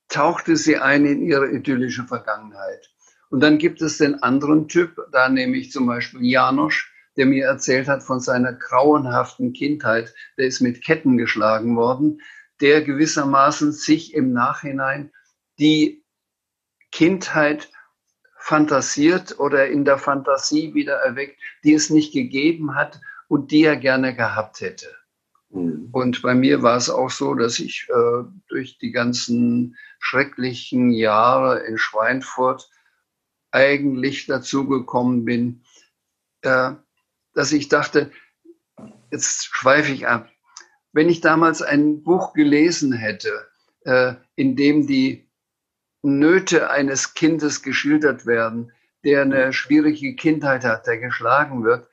tauchte sie ein in ihre idyllische Vergangenheit. Und dann gibt es den anderen Typ, da nehme ich zum Beispiel Janosch, der mir erzählt hat von seiner grauenhaften Kindheit. Der ist mit Ketten geschlagen worden, der gewissermaßen sich im Nachhinein die Kindheit fantasiert oder in der Fantasie wieder erweckt, die es nicht gegeben hat und die er gerne gehabt hätte. Mhm. Und bei mir war es auch so, dass ich äh, durch die ganzen schrecklichen Jahre in Schweinfurt eigentlich dazu gekommen bin, äh, dass ich dachte, jetzt schweife ich ab. Wenn ich damals ein Buch gelesen hätte, äh, in dem die Nöte eines Kindes geschildert werden, der eine schwierige Kindheit hat, der geschlagen wird,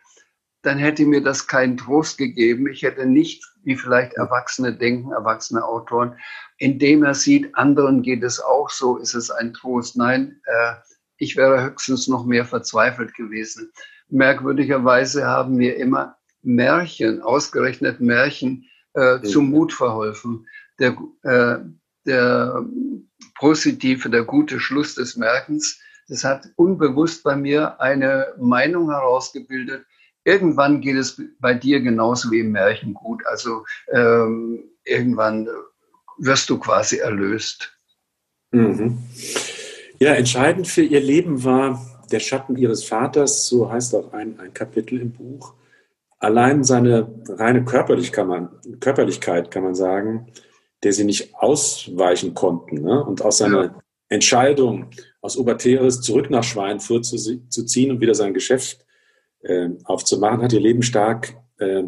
dann hätte mir das keinen Trost gegeben. Ich hätte nicht, wie vielleicht Erwachsene denken, erwachsene Autoren, indem er sieht, anderen geht es auch so, ist es ein Trost. Nein, äh, ich wäre höchstens noch mehr verzweifelt gewesen. Merkwürdigerweise haben mir immer Märchen, ausgerechnet Märchen, äh, zum Mut verholfen. Der, äh, der positive, der gute Schluss des Merkens, das hat unbewusst bei mir eine Meinung herausgebildet. Irgendwann geht es bei dir genauso wie im Märchen gut. Also ähm, irgendwann wirst du quasi erlöst. Mhm. Ja, entscheidend für ihr Leben war der Schatten ihres Vaters, so heißt auch ein, ein Kapitel im Buch. Allein seine reine Körperlich kann man, Körperlichkeit, kann man sagen, der sie nicht ausweichen konnten. Ne? Und aus seiner ja. Entscheidung, aus Oberteres zurück nach Schweinfurt zu, zu ziehen und wieder sein Geschäft äh, aufzumachen, hat ihr Leben stark äh,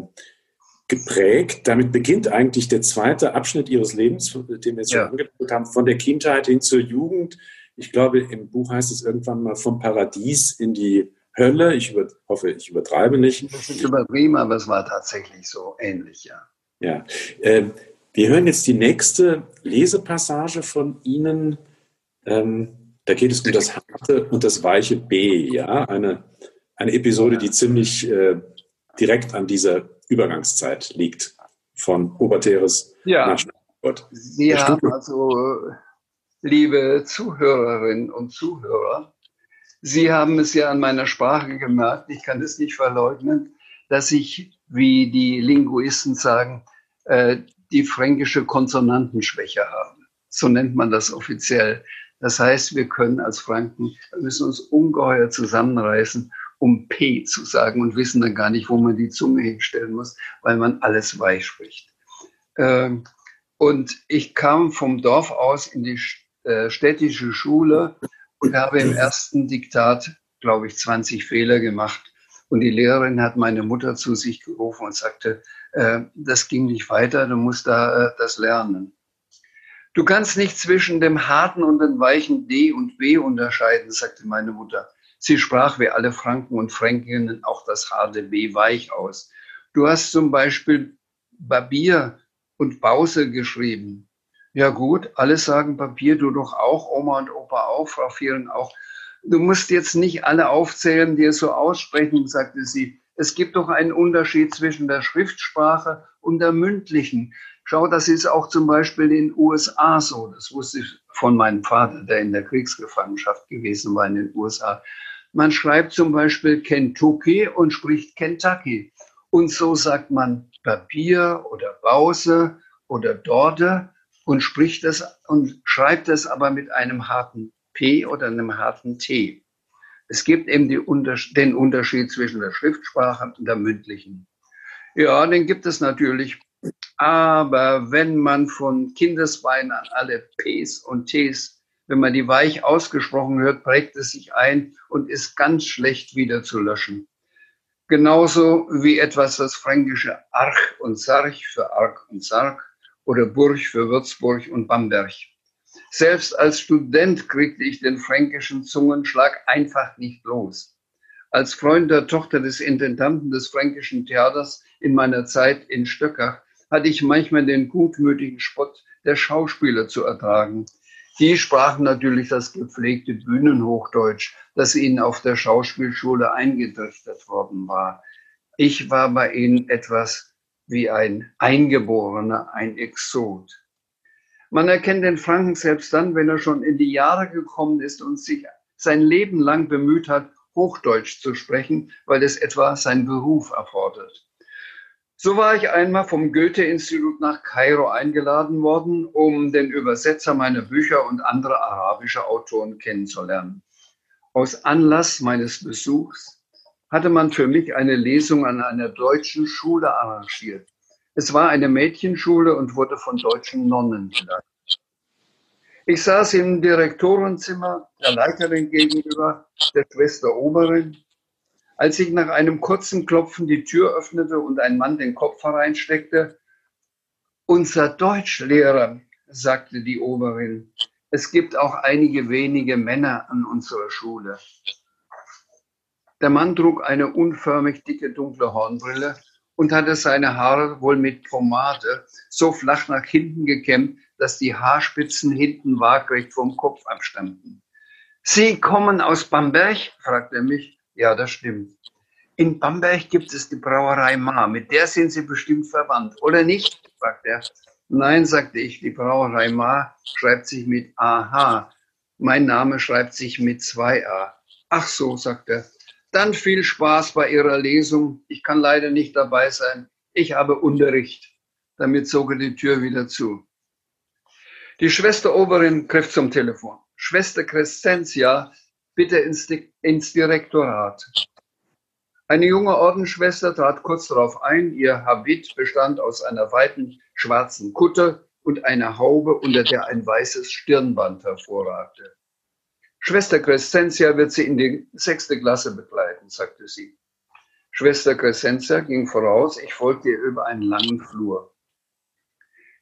geprägt. Damit beginnt eigentlich der zweite Abschnitt ihres Lebens, den wir jetzt ja. schon angeguckt haben, von der Kindheit hin zur Jugend. Ich glaube, im Buch heißt es irgendwann mal vom Paradies in die Hölle. Ich über, hoffe, ich übertreibe nicht. Das ist übertrieben, aber es war tatsächlich so ähnlich, ja. Ja, äh, wir hören jetzt die nächste Lesepassage von Ihnen. Ähm, da geht es um das harte und das weiche B, ja, eine, eine Episode, die ziemlich äh, direkt an dieser Übergangszeit liegt von Oberteres ja. nach Stuttgart. Sie haben also, liebe Zuhörerinnen und Zuhörer, Sie haben es ja an meiner Sprache gemerkt, ich kann es nicht verleugnen, dass ich, wie die Linguisten sagen, äh, die fränkische Konsonantenschwäche haben. So nennt man das offiziell. Das heißt, wir können als Franken, müssen uns ungeheuer zusammenreißen, um P zu sagen und wissen dann gar nicht, wo man die Zunge hinstellen muss, weil man alles weich spricht. Ähm, und ich kam vom Dorf aus in die äh, städtische Schule und habe im ersten Diktat, glaube ich, 20 Fehler gemacht. Und die Lehrerin hat meine Mutter zu sich gerufen und sagte, äh, das ging nicht weiter, du musst da äh, das lernen. Du kannst nicht zwischen dem harten und dem weichen D und B unterscheiden, sagte meine Mutter. Sie sprach wie alle Franken und Fränkinnen auch das harte B weich aus. Du hast zum Beispiel Barbier und Bause geschrieben. Ja gut, alle sagen Papier, du doch auch, Oma und Opa auch, Frau Vieren auch. Du musst jetzt nicht alle aufzählen, die es so aussprechen, sagte sie. Es gibt doch einen Unterschied zwischen der Schriftsprache und der mündlichen. Schau, das ist auch zum Beispiel in den USA so. Das wusste ich von meinem Vater, der in der Kriegsgefangenschaft gewesen war in den USA. Man schreibt zum Beispiel Kentucky und spricht Kentucky. Und so sagt man Papier oder Bause oder Dorte und spricht es und schreibt es aber mit einem harten P oder einem harten T. Es gibt eben Unters den Unterschied zwischen der Schriftsprache und der mündlichen. Ja, den gibt es natürlich. Aber wenn man von Kindesbeinen an alle Ps und Ts, wenn man die weich ausgesprochen hört, prägt es sich ein und ist ganz schlecht wieder zu löschen. Genauso wie etwas das fränkische Arch und Sarch für Ark und Sarg oder Burg für Würzburg und Bamberg. Selbst als Student kriegte ich den fränkischen Zungenschlag einfach nicht los. Als Freund der Tochter des Intendanten des Fränkischen Theaters in meiner Zeit in Stöckach hatte ich manchmal den gutmütigen Spott der Schauspieler zu ertragen. Die sprachen natürlich das gepflegte Bühnenhochdeutsch, das ihnen auf der Schauspielschule eingedrichtet worden war. Ich war bei ihnen etwas wie ein Eingeborener, ein Exot. Man erkennt den Franken selbst dann, wenn er schon in die Jahre gekommen ist und sich sein Leben lang bemüht hat, Hochdeutsch zu sprechen, weil es etwa sein Beruf erfordert. So war ich einmal vom Goethe-Institut nach Kairo eingeladen worden, um den Übersetzer meiner Bücher und andere arabische Autoren kennenzulernen. Aus Anlass meines Besuchs hatte man für mich eine Lesung an einer deutschen Schule arrangiert. Es war eine Mädchenschule und wurde von deutschen Nonnen geleitet. Ich saß im Direktorenzimmer der Leiterin gegenüber, der Schwester Oberin. Als ich nach einem kurzen Klopfen die Tür öffnete und ein Mann den Kopf hereinsteckte, unser Deutschlehrer, sagte die Oberin, es gibt auch einige wenige Männer an unserer Schule. Der Mann trug eine unförmig dicke dunkle Hornbrille und hatte seine Haare wohl mit Pomade so flach nach hinten gekämmt, dass die Haarspitzen hinten waagrecht vom Kopf abstammten. Sie kommen aus Bamberg? fragte er mich. Ja, das stimmt. In Bamberg gibt es die Brauerei Ma. Mit der sind Sie bestimmt verwandt, oder nicht? fragte er. Nein, sagte ich, die Brauerei Ma schreibt sich mit AH. Mein Name schreibt sich mit zwei A. Ach so, sagte er. Dann viel Spaß bei Ihrer Lesung. Ich kann leider nicht dabei sein. Ich habe Unterricht. Damit zog er die Tür wieder zu. Die Schwester Oberin griff zum Telefon. Schwester Crescentia, bitte ins, ins Direktorat. Eine junge Ordensschwester trat kurz darauf ein. Ihr Habit bestand aus einer weiten schwarzen Kutte und einer Haube, unter der ein weißes Stirnband hervorragte. Schwester Crescentia wird Sie in die sechste Klasse begleiten, sagte sie. Schwester Crescentia ging voraus, ich folgte ihr über einen langen Flur.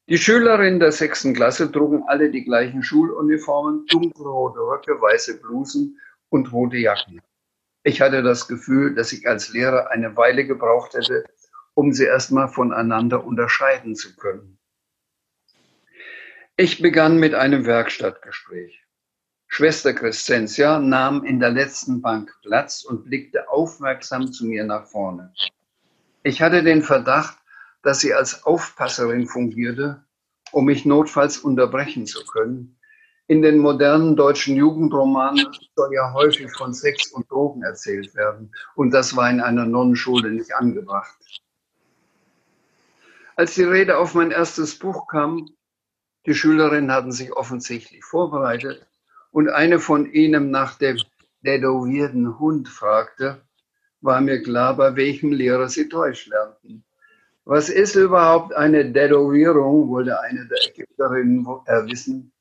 Die Schülerinnen der sechsten Klasse trugen alle die gleichen Schuluniformen, dunkelrote Röcke, weiße Blusen und rote Jacken. Ich hatte das Gefühl, dass ich als Lehrer eine Weile gebraucht hätte, um sie erstmal voneinander unterscheiden zu können. Ich begann mit einem Werkstattgespräch. Schwester Crescentia nahm in der letzten Bank Platz und blickte aufmerksam zu mir nach vorne. Ich hatte den Verdacht, dass sie als Aufpasserin fungierte, um mich notfalls unterbrechen zu können. In den modernen deutschen Jugendromanen soll ja häufig von Sex und Drogen erzählt werden. Und das war in einer Nonnenschule nicht angebracht. Als die Rede auf mein erstes Buch kam, die Schülerinnen hatten sich offensichtlich vorbereitet, und eine von ihnen nach dem tätowierten Hund fragte, war mir klar, bei welchem Lehrer sie Deutsch lernten. Was ist überhaupt eine Tätowierung, wollte eine der Ägypterinnen wissen.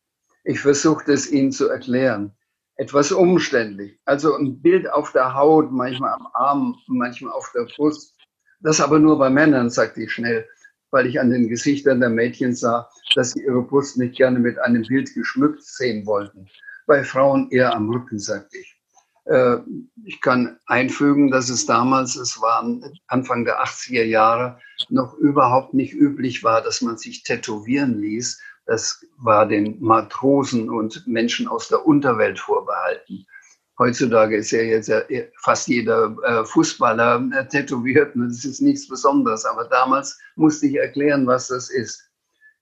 Ich versuchte es ihnen zu erklären. Etwas umständlich. Also ein Bild auf der Haut, manchmal am Arm, manchmal auf der Brust. Das aber nur bei Männern, sagte ich schnell, weil ich an den Gesichtern der Mädchen sah, dass sie ihre Brust nicht gerne mit einem Bild geschmückt sehen wollten bei Frauen eher am Rücken, sagte ich. Äh, ich kann einfügen, dass es damals, es waren Anfang der 80er Jahre, noch überhaupt nicht üblich war, dass man sich tätowieren ließ. Das war den Matrosen und Menschen aus der Unterwelt vorbehalten. Heutzutage ist ja jetzt fast jeder äh, Fußballer äh, tätowiert und das ist nichts Besonderes. Aber damals musste ich erklären, was das ist.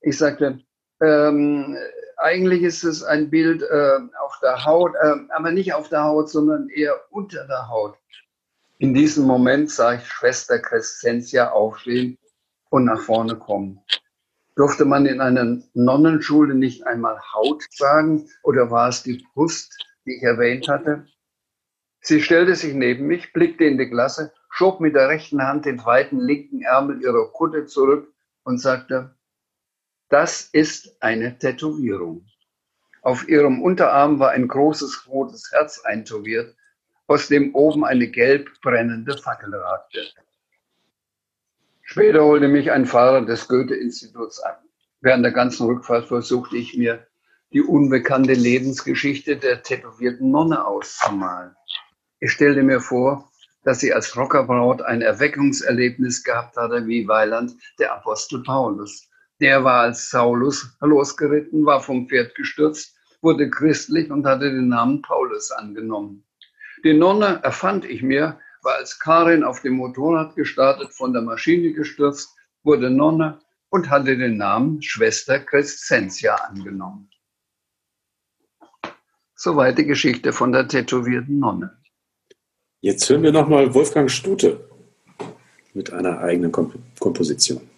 Ich sagte, ähm, eigentlich ist es ein Bild äh, auf der Haut, äh, aber nicht auf der Haut, sondern eher unter der Haut. In diesem Moment sah ich Schwester Crescentia aufstehen und nach vorne kommen. Durfte man in einer Nonnenschule nicht einmal Haut sagen oder war es die Brust, die ich erwähnt hatte? Sie stellte sich neben mich, blickte in die Klasse, schob mit der rechten Hand den weiten linken Ärmel ihrer Kutte zurück und sagte, das ist eine Tätowierung. Auf ihrem Unterarm war ein großes rotes Herz eintätowiert, aus dem oben eine gelb brennende Fackel ragte. Später holte mich ein Fahrer des Goethe-Instituts an. Während der ganzen Rückfahrt versuchte ich mir die unbekannte Lebensgeschichte der tätowierten Nonne auszumalen. Ich stellte mir vor, dass sie als Rockerbraut ein Erweckungserlebnis gehabt hatte wie Weiland der Apostel Paulus der war als Saulus losgeritten, war vom Pferd gestürzt, wurde christlich und hatte den Namen Paulus angenommen. Die Nonne, erfand ich mir, war als Karin auf dem Motorrad gestartet, von der Maschine gestürzt, wurde Nonne und hatte den Namen Schwester Crescentia angenommen. Soweit die Geschichte von der tätowierten Nonne. Jetzt hören wir nochmal Wolfgang Stute mit einer eigenen Komp Komposition.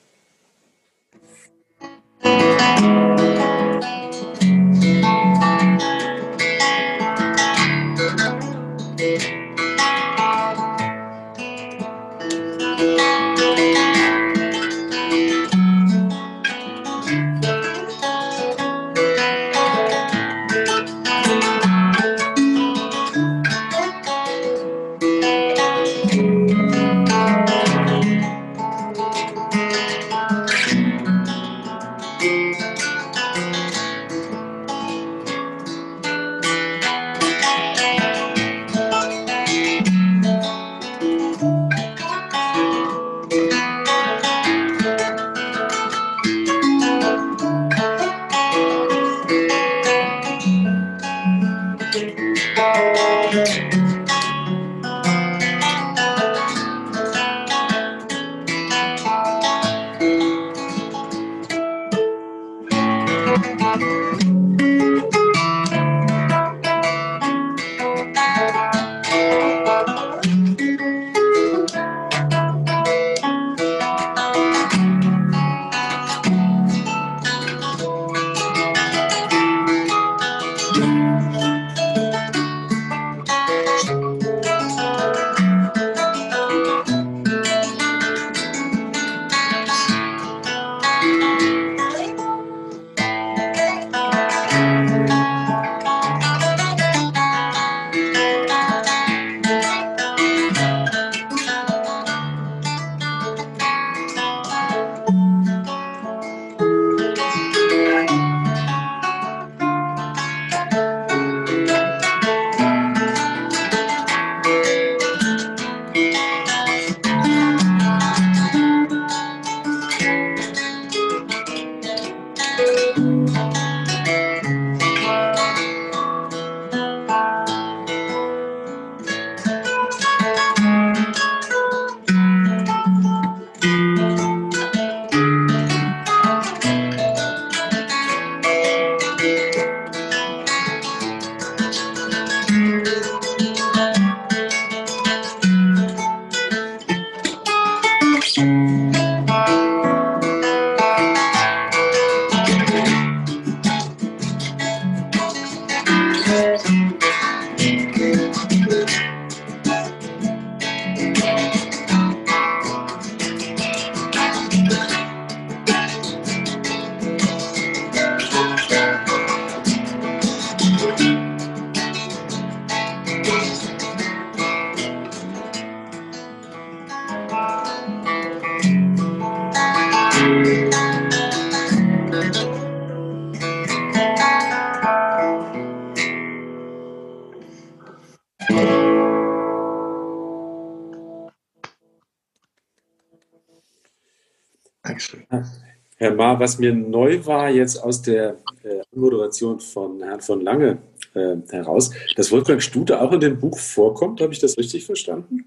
Was mir neu war jetzt aus der äh, Moderation von Herrn von Lange äh, heraus, dass Wolfgang Stute auch in dem Buch vorkommt. Habe ich das richtig verstanden?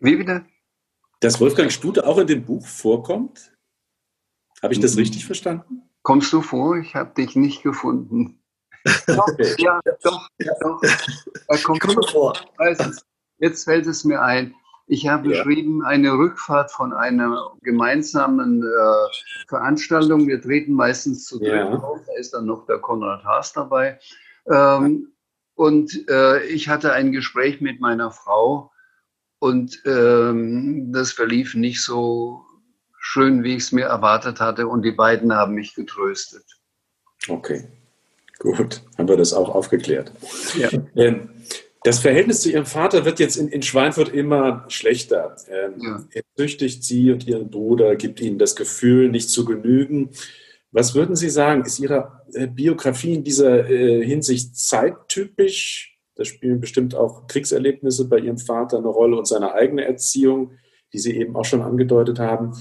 Wie bitte? Dass Wolfgang Stute auch in dem Buch vorkommt? Habe ich das mhm. richtig verstanden? Kommst du vor? Ich habe dich nicht gefunden. doch, ja, doch, doch. Er kommt ich komme vor. Jetzt fällt es mir ein. Ich habe ja. geschrieben, eine Rückfahrt von einer gemeinsamen äh, Veranstaltung. Wir treten meistens zu dritt ja. auf. Da ist dann noch der Konrad Haas dabei. Ähm, und äh, ich hatte ein Gespräch mit meiner Frau und ähm, das verlief nicht so schön, wie ich es mir erwartet hatte. Und die beiden haben mich getröstet. Okay, gut. Haben wir das auch aufgeklärt. Ja. Ähm, das Verhältnis zu ihrem Vater wird jetzt in, in Schweinfurt immer schlechter. Ähm, ja. Er züchtigt sie und ihren Bruder, gibt ihnen das Gefühl, nicht zu genügen. Was würden Sie sagen, ist Ihre äh, Biografie in dieser äh, Hinsicht zeittypisch? Da spielen bestimmt auch Kriegserlebnisse bei Ihrem Vater eine Rolle und seine eigene Erziehung, die Sie eben auch schon angedeutet haben.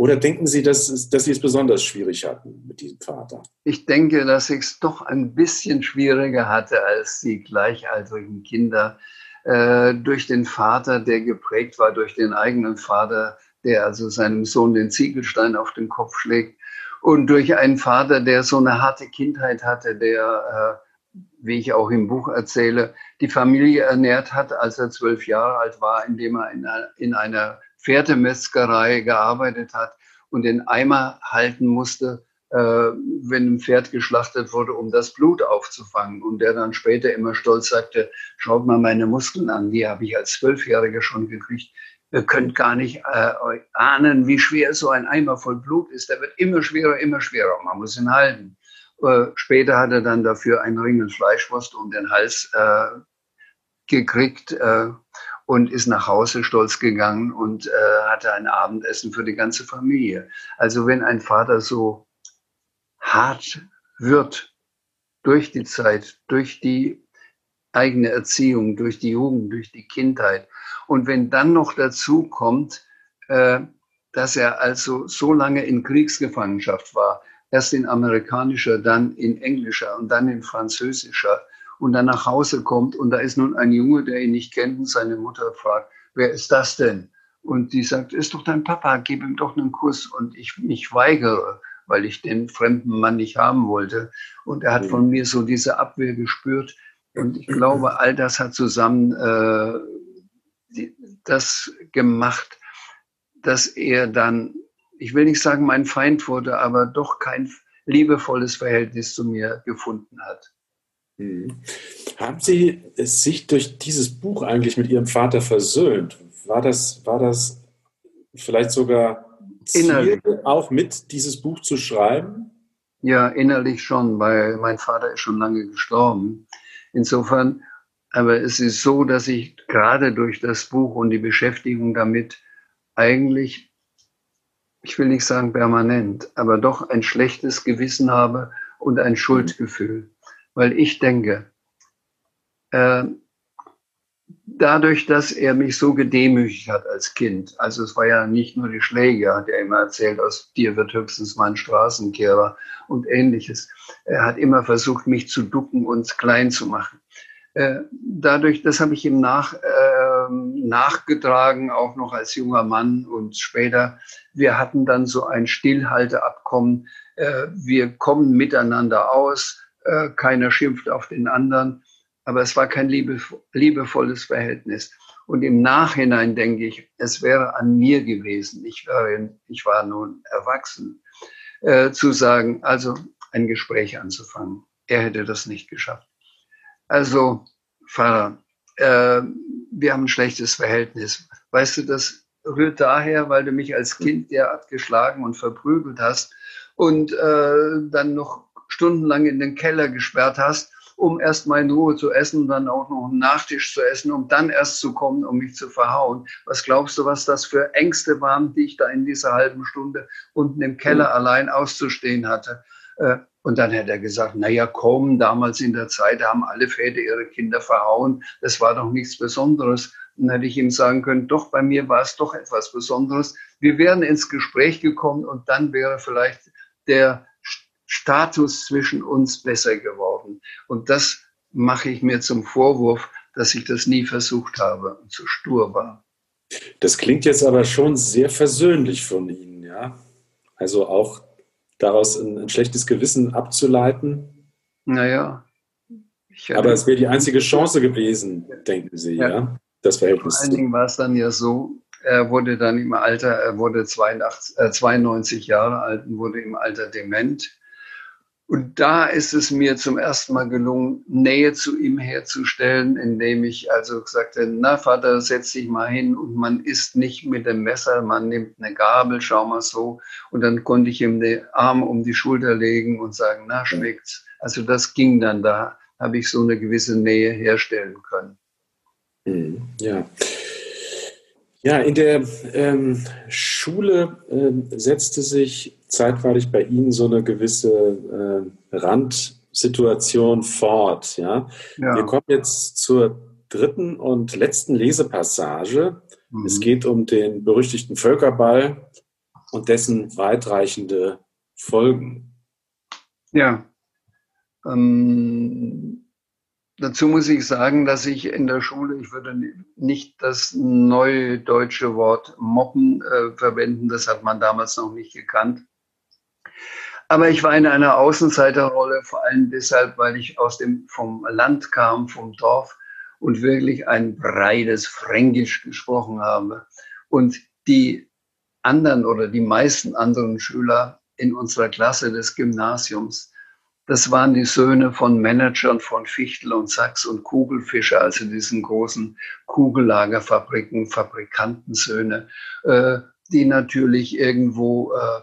Oder denken Sie, dass, dass Sie es besonders schwierig hatten mit diesem Vater? Ich denke, dass ich es doch ein bisschen schwieriger hatte als die gleichaltrigen Kinder. Äh, durch den Vater, der geprägt war, durch den eigenen Vater, der also seinem Sohn den Ziegelstein auf den Kopf schlägt. Und durch einen Vater, der so eine harte Kindheit hatte, der wie ich auch im Buch erzähle, die Familie ernährt hat, als er zwölf Jahre alt war, indem er in einer, in einer Pferdemetzgerei gearbeitet hat und den Eimer halten musste, äh, wenn ein Pferd geschlachtet wurde, um das Blut aufzufangen. Und der dann später immer stolz sagte, schaut mal meine Muskeln an, die habe ich als Zwölfjähriger schon gekriegt. Ihr könnt gar nicht äh, ahnen, wie schwer so ein Eimer voll Blut ist. Der wird immer schwerer, immer schwerer. Man muss ihn halten. Äh, später hat er dann dafür einen Ringel Fleischwurst um den Hals äh, gekriegt äh, und ist nach Hause stolz gegangen und äh, hatte ein Abendessen für die ganze Familie. Also wenn ein Vater so hart wird durch die Zeit, durch die eigene Erziehung, durch die Jugend, durch die Kindheit. Und wenn dann noch dazu kommt, äh, dass er also so lange in Kriegsgefangenschaft war, erst in amerikanischer, dann in englischer und dann in französischer und dann nach Hause kommt und da ist nun ein Junge, der ihn nicht kennt und seine Mutter fragt, wer ist das denn? Und die sagt, ist doch dein Papa, gib ihm doch einen Kuss und ich mich weigere weil ich den fremden Mann nicht haben wollte. Und er hat von mir so diese Abwehr gespürt. Und ich glaube, all das hat zusammen äh, das gemacht, dass er dann, ich will nicht sagen, mein Feind wurde, aber doch kein liebevolles Verhältnis zu mir gefunden hat. Mhm. Haben Sie sich durch dieses Buch eigentlich mit Ihrem Vater versöhnt? War das, war das vielleicht sogar Ziel, auch mit dieses Buch zu schreiben? Ja, innerlich schon, weil mein Vater ist schon lange gestorben. Insofern, aber es ist so, dass ich gerade durch das Buch und die Beschäftigung damit eigentlich, ich will nicht sagen permanent, aber doch ein schlechtes Gewissen habe und ein Schuldgefühl. Weil ich denke, äh, dadurch, dass er mich so gedemütigt hat als Kind, also es war ja nicht nur die Schläge, hat er immer erzählt, aus dir wird höchstens mal ein Straßenkehrer und ähnliches. Er hat immer versucht, mich zu ducken und klein zu machen. Äh, dadurch, das habe ich ihm nach, äh, nachgetragen, auch noch als junger Mann und später. Wir hatten dann so ein Stillhalteabkommen. Äh, wir kommen miteinander aus. Äh, keiner schimpft auf den anderen aber es war kein liebevolles Verhältnis. Und im Nachhinein denke ich, es wäre an mir gewesen, ich, wäre, ich war nun erwachsen, äh, zu sagen, also ein Gespräch anzufangen. Er hätte das nicht geschafft. Also, Pfarrer, äh, wir haben ein schlechtes Verhältnis. Weißt du, das rührt daher, weil du mich als Kind derart geschlagen und verprügelt hast und äh, dann noch stundenlang in den Keller gesperrt hast um erst mal in Ruhe zu essen und dann auch noch einen Nachtisch zu essen, um dann erst zu kommen, um mich zu verhauen. Was glaubst du, was das für Ängste waren, die ich da in dieser halben Stunde unten im Keller mhm. allein auszustehen hatte? Äh, und dann hätte er gesagt, na ja, komm, damals in der Zeit haben alle Väter ihre Kinder verhauen. Das war doch nichts Besonderes. Dann hätte ich ihm sagen können, doch, bei mir war es doch etwas Besonderes. Wir wären ins Gespräch gekommen und dann wäre vielleicht der Status zwischen uns besser geworden. Und das mache ich mir zum Vorwurf, dass ich das nie versucht habe und zu stur war. Das klingt jetzt aber schon sehr versöhnlich von Ihnen, ja? Also auch daraus ein, ein schlechtes Gewissen abzuleiten. Naja. Aber es wäre die einzige Chance gewesen, denken Sie, ja? ja? Das Verhältnis. Vor allen Dingen war es dann ja so, er wurde dann im Alter, er wurde 82, äh, 92 Jahre alt und wurde im Alter dement. Und da ist es mir zum ersten Mal gelungen, Nähe zu ihm herzustellen, indem ich also sagte, na Vater, setz dich mal hin und man isst nicht mit dem Messer, man nimmt eine Gabel, schau mal so. Und dann konnte ich ihm den Arm um die Schulter legen und sagen, na schmeckt's. Also das ging dann, da habe ich so eine gewisse Nähe herstellen können. Mhm, ja. Ja, in der ähm, Schule äh, setzte sich zeitweilig bei Ihnen so eine gewisse äh, Randsituation fort. Ja? ja? Wir kommen jetzt zur dritten und letzten Lesepassage. Mhm. Es geht um den berüchtigten Völkerball und dessen weitreichende Folgen. Ja. Ähm, dazu muss ich sagen, dass ich in der Schule, ich würde nicht das neue deutsche Wort Moppen äh, verwenden, das hat man damals noch nicht gekannt. Aber ich war in einer Außenseiterrolle, vor allem deshalb, weil ich aus dem, vom Land kam, vom Dorf und wirklich ein breites Fränkisch gesprochen habe. Und die anderen oder die meisten anderen Schüler in unserer Klasse des Gymnasiums, das waren die Söhne von Managern von Fichtel und Sachs und Kugelfischer, also diesen großen Kugellagerfabriken, Fabrikantensöhne, äh, die natürlich irgendwo äh,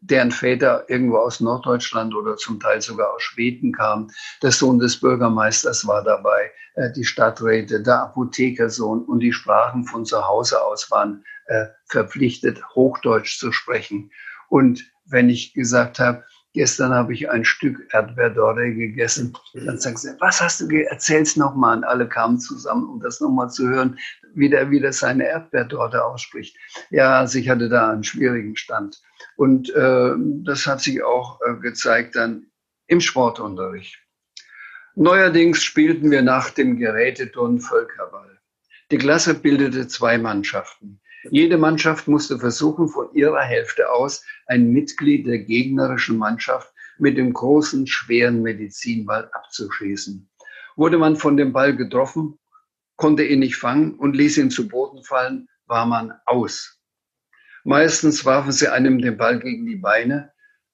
deren Väter irgendwo aus Norddeutschland oder zum Teil sogar aus Schweden kamen. Der Sohn des Bürgermeisters war dabei, äh, die Stadträte, der Apothekersohn und die sprachen von zu Hause aus waren äh, verpflichtet, Hochdeutsch zu sprechen. Und wenn ich gesagt habe, gestern habe ich ein Stück Erdbeerdorre gegessen. Dann sagt sie, was hast du erzähl's nochmal? Und alle kamen zusammen, um das nochmal zu hören, wie der wieder seine Erdbeerdorte ausspricht. Ja, also ich hatte da einen schwierigen Stand. Und äh, das hat sich auch äh, gezeigt dann im Sportunterricht. Neuerdings spielten wir nach dem Geräteturnen Völkerball. Die Klasse bildete zwei Mannschaften. Jede Mannschaft musste versuchen, von ihrer Hälfte aus ein Mitglied der gegnerischen Mannschaft mit dem großen, schweren Medizinball abzuschießen. Wurde man von dem Ball getroffen, konnte ihn nicht fangen und ließ ihn zu Boden fallen, war man aus. Meistens warfen sie einem den Ball gegen die Beine,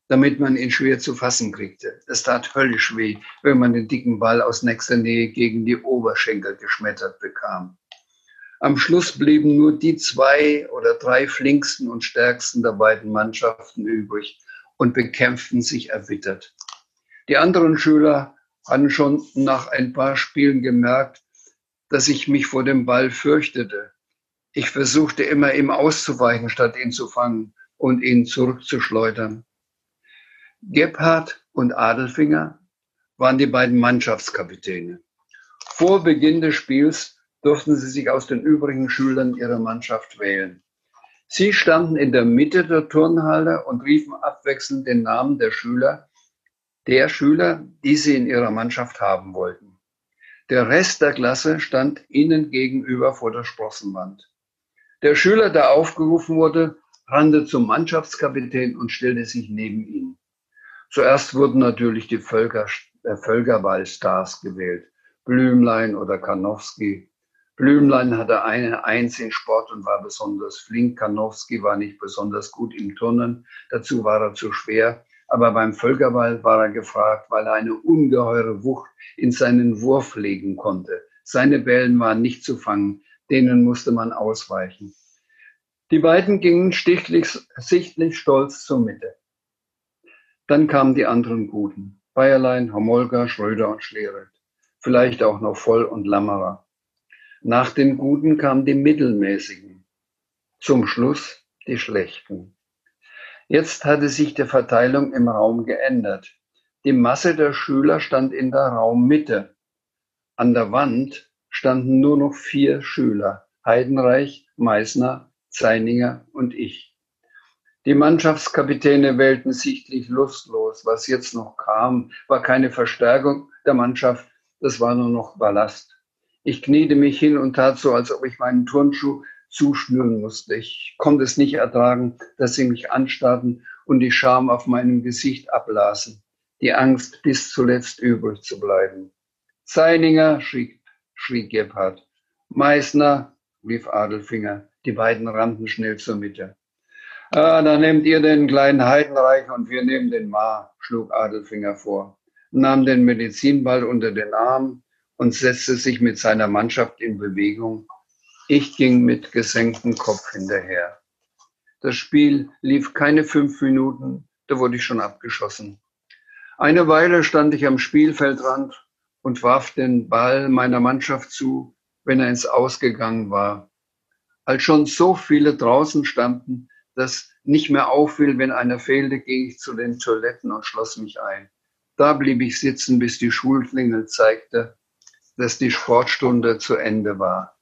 damit man ihn schwer zu fassen kriegte. Es tat höllisch weh, wenn man den dicken Ball aus nächster Nähe gegen die Oberschenkel geschmettert bekam. Am Schluss blieben nur die zwei oder drei flinksten und stärksten der beiden Mannschaften übrig und bekämpften sich erbittert. Die anderen Schüler hatten schon nach ein paar Spielen gemerkt, dass ich mich vor dem Ball fürchtete. Ich versuchte immer, ihm auszuweichen, statt ihn zu fangen und ihn zurückzuschleudern. Gebhardt und Adelfinger waren die beiden Mannschaftskapitäne. Vor Beginn des Spiels durften sie sich aus den übrigen Schülern ihrer Mannschaft wählen. Sie standen in der Mitte der Turnhalle und riefen abwechselnd den Namen der Schüler, der Schüler, die sie in ihrer Mannschaft haben wollten. Der Rest der Klasse stand ihnen gegenüber vor der Sprossenwand. Der Schüler, der aufgerufen wurde, rannte zum Mannschaftskapitän und stellte sich neben ihn. Zuerst wurden natürlich die Völker, äh, Völkerballstars gewählt. Blümlein oder Karnowski, Blümlein hatte eine Eins in Sport und war besonders flink. Karnowski war nicht besonders gut im Turnen. Dazu war er zu schwer. Aber beim Völkerball war er gefragt, weil er eine ungeheure Wucht in seinen Wurf legen konnte. Seine Bällen waren nicht zu fangen. Denen musste man ausweichen. Die beiden gingen stichlich, sichtlich stolz zur Mitte. Dann kamen die anderen Guten. Bayerlein, Homolka, Schröder und Schleret. Vielleicht auch noch Voll und Lammerer. Nach den Guten kamen die Mittelmäßigen, zum Schluss die Schlechten. Jetzt hatte sich die Verteilung im Raum geändert. Die Masse der Schüler stand in der Raummitte. An der Wand standen nur noch vier Schüler, Heidenreich, Meißner, Zeininger und ich. Die Mannschaftskapitäne wählten sichtlich lustlos. Was jetzt noch kam, war keine Verstärkung der Mannschaft, das war nur noch Ballast. Ich kniete mich hin und tat so, als ob ich meinen Turnschuh zuschnüren musste. Ich konnte es nicht ertragen, dass sie mich anstarrten und die Scham auf meinem Gesicht ablasen. Die Angst, bis zuletzt übrig zu bleiben. Zeininger, schrie, schrie Gebhardt. Meißner, rief Adelfinger. Die beiden rannten schnell zur Mitte. Ah, dann nehmt ihr den kleinen Heidenreich und wir nehmen den Ma, schlug Adelfinger vor, nahm den Medizinball unter den Arm, und setzte sich mit seiner Mannschaft in Bewegung. Ich ging mit gesenktem Kopf hinterher. Das Spiel lief keine fünf Minuten, da wurde ich schon abgeschossen. Eine Weile stand ich am Spielfeldrand und warf den Ball meiner Mannschaft zu, wenn er ins Ausgegangen war. Als schon so viele draußen standen, dass nicht mehr auffiel, wenn einer fehlte, ging ich zu den Toiletten und schloss mich ein. Da blieb ich sitzen, bis die Schulklingel zeigte, dass die Sportstunde zu Ende war.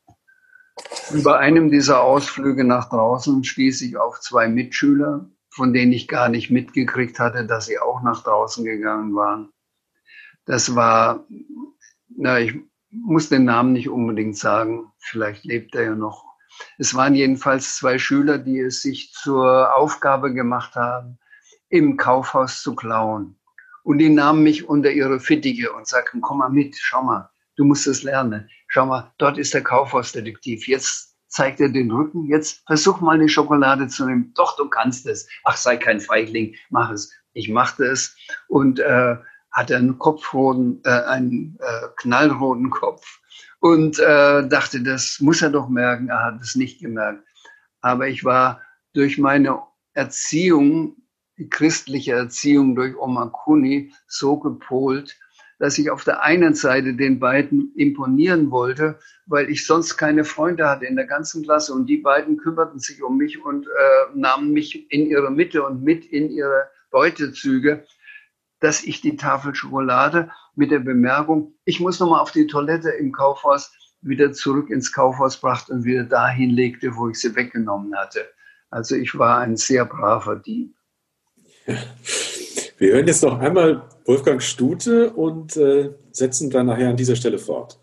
Über einem dieser Ausflüge nach draußen stieß ich auf zwei Mitschüler, von denen ich gar nicht mitgekriegt hatte, dass sie auch nach draußen gegangen waren. Das war, na, ich muss den Namen nicht unbedingt sagen, vielleicht lebt er ja noch. Es waren jedenfalls zwei Schüler, die es sich zur Aufgabe gemacht haben, im Kaufhaus zu klauen. Und die nahmen mich unter ihre Fittige und sagten, komm mal mit, schau mal, du musst es lernen. Schau mal, dort ist der Kaufhausdetektiv. Jetzt zeigt er den Rücken. Jetzt versuch mal eine Schokolade zu nehmen. Doch, du kannst es. Ach, sei kein Feigling, mach es. Ich machte es und äh, hatte einen Kopfroten, äh, einen äh, knallroten Kopf und äh, dachte, das muss er doch merken. Er hat es nicht gemerkt. Aber ich war durch meine Erziehung, die christliche Erziehung durch Oma Kuni so gepolt, dass ich auf der einen Seite den beiden imponieren wollte, weil ich sonst keine Freunde hatte in der ganzen Klasse und die beiden kümmerten sich um mich und äh, nahmen mich in ihre Mitte und mit in ihre Beutezüge, dass ich die Tafel Schokolade mit der Bemerkung, ich muss noch mal auf die Toilette im Kaufhaus wieder zurück ins Kaufhaus brachte und wieder dahin legte, wo ich sie weggenommen hatte. Also ich war ein sehr braver Dieb. Wir hören jetzt noch einmal Wolfgang Stute und äh, setzen dann nachher an dieser Stelle fort.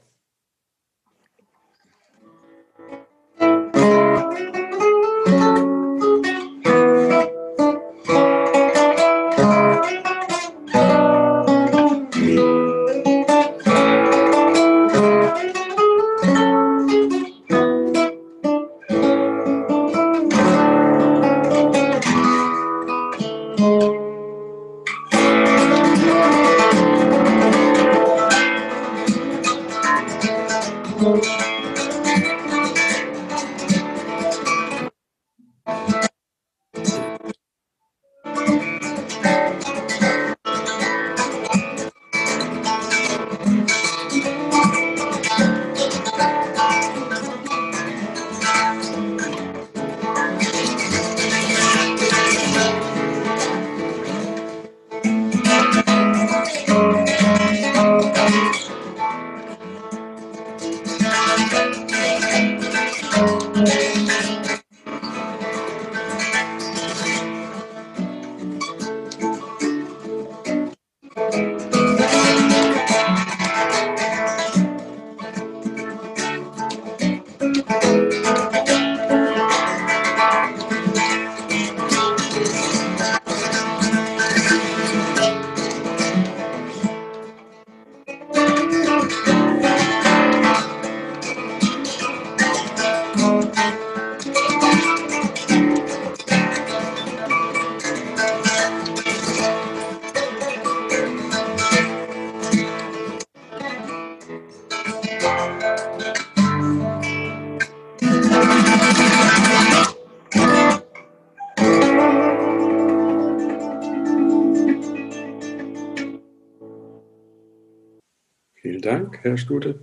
Herr Stute.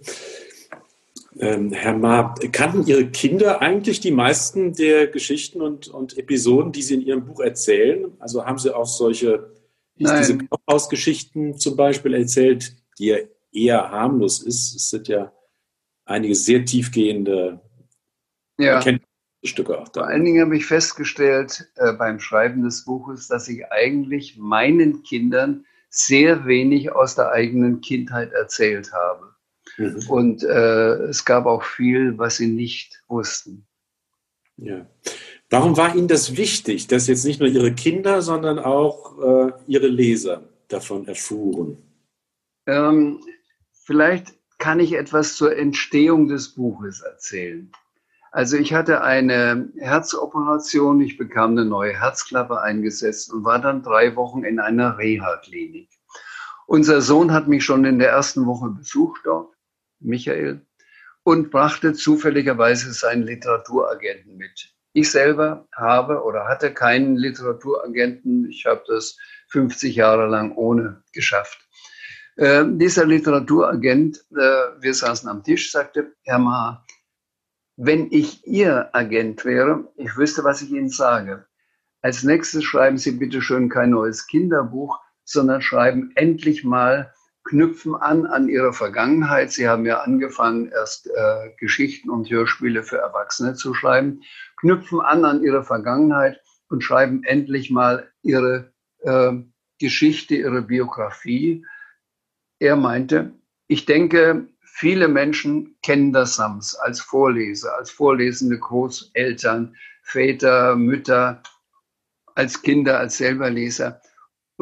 Ähm, Herr Ma, kannten Ihre Kinder eigentlich die meisten der Geschichten und, und Episoden, die Sie in Ihrem Buch erzählen? Also haben Sie auch solche, diese Kaufhausgeschichten zum Beispiel erzählt, die ja eher harmlos ist? Es sind ja einige sehr tiefgehende ja. Stücke auch da. Vor allen Dingen habe ich festgestellt äh, beim Schreiben des Buches, dass ich eigentlich meinen Kindern sehr wenig aus der eigenen Kindheit erzählt habe. Mhm. Und äh, es gab auch viel, was sie nicht wussten. Ja. Warum war Ihnen das wichtig, dass jetzt nicht nur Ihre Kinder, sondern auch äh, Ihre Leser davon erfuhren? Ähm, vielleicht kann ich etwas zur Entstehung des Buches erzählen. Also ich hatte eine Herzoperation, ich bekam eine neue Herzklappe eingesetzt und war dann drei Wochen in einer Reha-Klinik. Unser Sohn hat mich schon in der ersten Woche besucht dort Michael, und brachte zufälligerweise seinen Literaturagenten mit. Ich selber habe oder hatte keinen Literaturagenten. Ich habe das 50 Jahre lang ohne geschafft. Äh, dieser Literaturagent, äh, wir saßen am Tisch, sagte, Herr Ma, wenn ich Ihr Agent wäre, ich wüsste, was ich Ihnen sage. Als nächstes schreiben Sie bitte schön kein neues Kinderbuch, sondern schreiben endlich mal knüpfen an an ihre Vergangenheit. Sie haben ja angefangen, erst äh, Geschichten und Hörspiele für Erwachsene zu schreiben, knüpfen an an ihre Vergangenheit und schreiben endlich mal ihre äh, Geschichte, ihre Biografie. Er meinte, ich denke, viele Menschen kennen das Sams als Vorleser, als vorlesende Großeltern, Väter, Mütter, als Kinder, als Selberleser.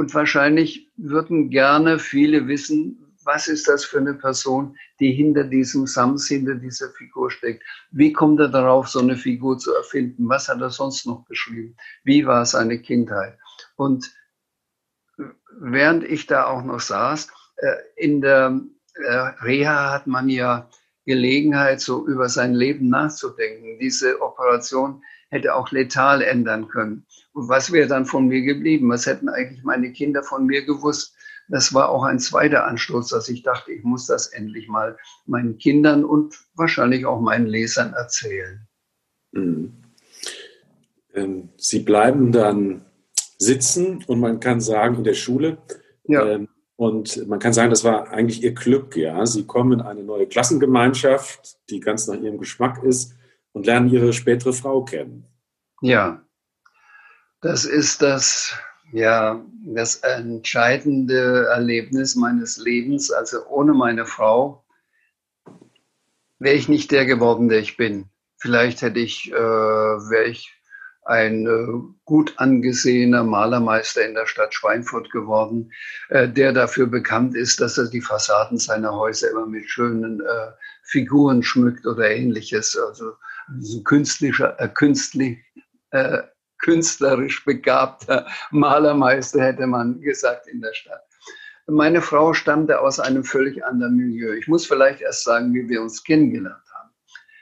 Und wahrscheinlich würden gerne viele wissen, was ist das für eine Person, die hinter diesem Sams, hinter dieser Figur steckt? Wie kommt er darauf, so eine Figur zu erfinden? Was hat er sonst noch geschrieben? Wie war seine Kindheit? Und während ich da auch noch saß, äh, in der äh, Reha hat man ja Gelegenheit, so über sein Leben nachzudenken. Diese Operation hätte auch letal ändern können. Und was wäre dann von mir geblieben? Was hätten eigentlich meine Kinder von mir gewusst? Das war auch ein zweiter Anstoß, dass ich dachte, ich muss das endlich mal meinen Kindern und wahrscheinlich auch meinen Lesern erzählen. Mhm. Ähm, Sie bleiben dann sitzen und man kann sagen, in der Schule, ja. ähm, und man kann sagen, das war eigentlich ihr Glück. Ja, sie kommen in eine neue Klassengemeinschaft, die ganz nach ihrem Geschmack ist, und lernen ihre spätere Frau kennen. Ja, das ist das, ja, das entscheidende Erlebnis meines Lebens. Also ohne meine Frau wäre ich nicht der geworden, der ich bin. Vielleicht hätte ich, äh, wäre ich ein äh, gut angesehener Malermeister in der Stadt Schweinfurt geworden, äh, der dafür bekannt ist, dass er die Fassaden seiner Häuser immer mit schönen äh, Figuren schmückt oder ähnliches. Also so künstlicher, äh, künstlich, äh, künstlerisch begabter Malermeister, hätte man gesagt, in der Stadt. Meine Frau stammte aus einem völlig anderen Milieu. Ich muss vielleicht erst sagen, wie wir uns kennengelernt haben.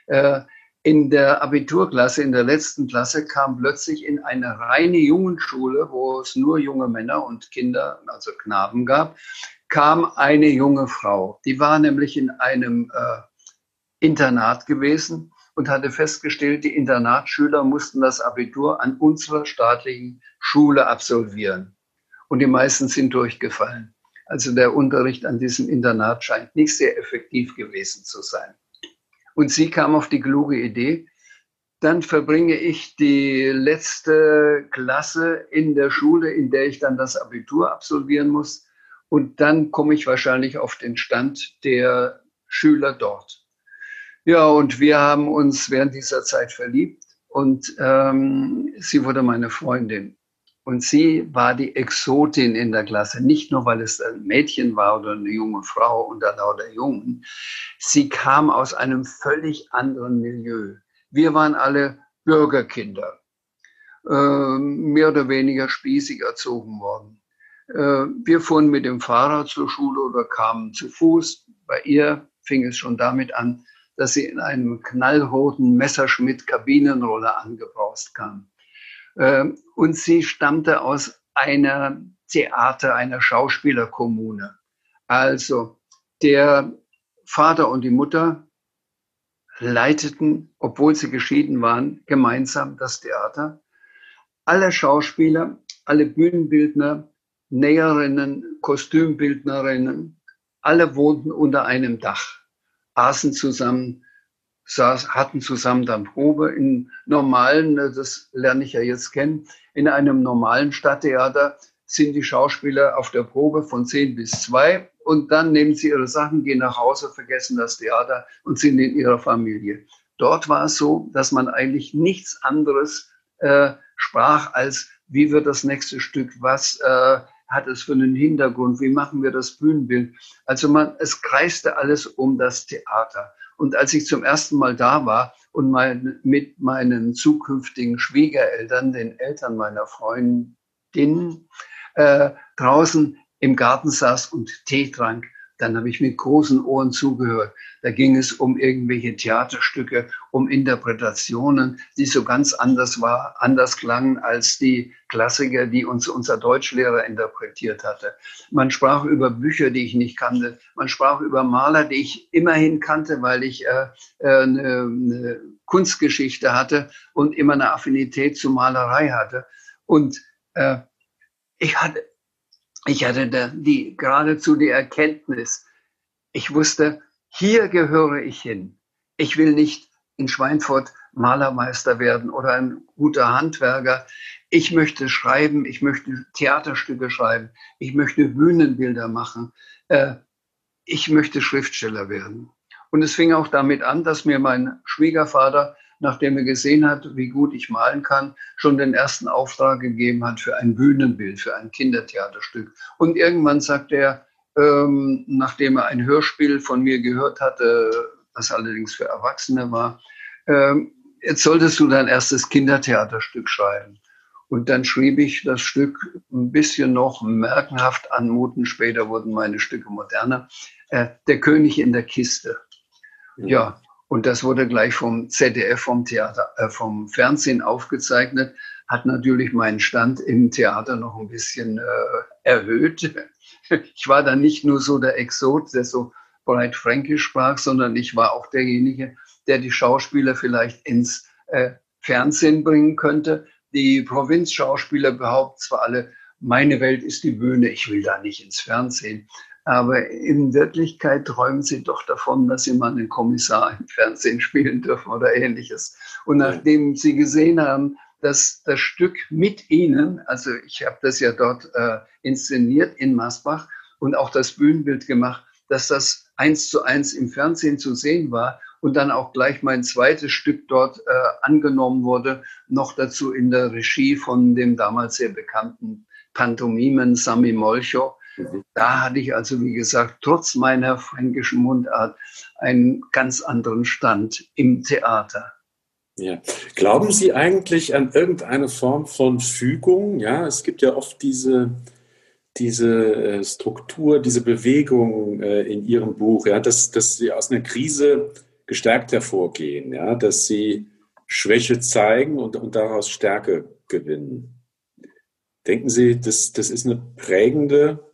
Äh, in der Abiturklasse, in der letzten Klasse, kam plötzlich in eine reine Jungenschule, wo es nur junge Männer und Kinder, also Knaben gab, kam eine junge Frau. Die war nämlich in einem äh, Internat gewesen und hatte festgestellt, die Internatsschüler mussten das Abitur an unserer staatlichen Schule absolvieren. Und die meisten sind durchgefallen. Also der Unterricht an diesem Internat scheint nicht sehr effektiv gewesen zu sein. Und sie kam auf die kluge Idee, dann verbringe ich die letzte Klasse in der Schule, in der ich dann das Abitur absolvieren muss. Und dann komme ich wahrscheinlich auf den Stand der Schüler dort. Ja, und wir haben uns während dieser Zeit verliebt und ähm, sie wurde meine Freundin. Und sie war die Exotin in der Klasse, nicht nur weil es ein Mädchen war oder eine junge Frau unter lauter Jungen. Sie kam aus einem völlig anderen Milieu. Wir waren alle Bürgerkinder, äh, mehr oder weniger spießig erzogen worden. Äh, wir fuhren mit dem Fahrrad zur Schule oder kamen zu Fuß. Bei ihr fing es schon damit an, dass sie in einem knallroten Messerschmitt-Kabinenroller angebraust kam. Ähm, und sie stammte aus einer Theater, einer Schauspielerkommune. Also der Vater und die Mutter leiteten, obwohl sie geschieden waren, gemeinsam das Theater. Alle Schauspieler, alle Bühnenbildner, Näherinnen, Kostümbildnerinnen, alle wohnten unter einem Dach, aßen zusammen, saß, hatten zusammen dann Probe in normalen, äh, das lerne ich ja jetzt kennen, in einem normalen Stadttheater sind die Schauspieler auf der Probe von zehn bis zwei und dann nehmen sie ihre Sachen, gehen nach Hause, vergessen das Theater und sind in ihrer Familie. Dort war es so, dass man eigentlich nichts anderes äh, sprach als, wie wird das nächste Stück, was äh, hat es für einen Hintergrund, wie machen wir das Bühnenbild. Also man, es kreiste alles um das Theater. Und als ich zum ersten Mal da war und mein, mit meinen zukünftigen Schwiegereltern, den Eltern meiner Freundin, äh, draußen im Garten saß und Tee trank, dann habe ich mit großen Ohren zugehört. Da ging es um irgendwelche Theaterstücke, um Interpretationen, die so ganz anders war, anders klangen als die Klassiker, die uns unser Deutschlehrer interpretiert hatte. Man sprach über Bücher, die ich nicht kannte. Man sprach über Maler, die ich immerhin kannte, weil ich äh, äh, eine, eine Kunstgeschichte hatte und immer eine Affinität zur Malerei hatte. Und äh, ich hatte ich hatte da die, geradezu die Erkenntnis, ich wusste, hier gehöre ich hin. Ich will nicht in Schweinfurt Malermeister werden oder ein guter Handwerker. Ich möchte schreiben, ich möchte Theaterstücke schreiben, ich möchte Bühnenbilder machen, äh, ich möchte Schriftsteller werden. Und es fing auch damit an, dass mir mein Schwiegervater nachdem er gesehen hat, wie gut ich malen kann, schon den ersten Auftrag gegeben hat für ein Bühnenbild, für ein Kindertheaterstück. Und irgendwann sagt er, ähm, nachdem er ein Hörspiel von mir gehört hatte, das allerdings für Erwachsene war, ähm, jetzt solltest du dein erstes Kindertheaterstück schreiben. Und dann schrieb ich das Stück ein bisschen noch merkenhaft anmuten. Später wurden meine Stücke moderner. Äh, der König in der Kiste. Ja. Und das wurde gleich vom ZDF, vom Theater, äh, vom Fernsehen aufgezeichnet. Hat natürlich meinen Stand im Theater noch ein bisschen äh, erhöht. Ich war dann nicht nur so der Exot, der so breit Fränkisch sprach, sondern ich war auch derjenige, der die Schauspieler vielleicht ins äh, Fernsehen bringen könnte, die Provinzschauspieler behaupten zwar alle, meine Welt ist die Bühne, ich will da nicht ins Fernsehen. Aber in Wirklichkeit träumen sie doch davon, dass sie mal einen Kommissar im Fernsehen spielen dürfen oder ähnliches. Und nachdem sie gesehen haben, dass das Stück mit ihnen, also ich habe das ja dort äh, inszeniert in Masbach und auch das Bühnenbild gemacht, dass das eins zu eins im Fernsehen zu sehen war und dann auch gleich mein zweites Stück dort äh, angenommen wurde, noch dazu in der Regie von dem damals sehr bekannten Pantomimen Sami Molcho. Da hatte ich also, wie gesagt, trotz meiner fränkischen Mundart einen ganz anderen Stand im Theater. Ja. Glauben Sie eigentlich an irgendeine Form von Fügung? Ja, es gibt ja oft diese, diese äh, Struktur, diese Bewegung äh, in Ihrem Buch, ja, dass, dass Sie aus einer Krise gestärkt hervorgehen, ja, dass sie Schwäche zeigen und, und daraus Stärke gewinnen. Denken Sie, das, das ist eine prägende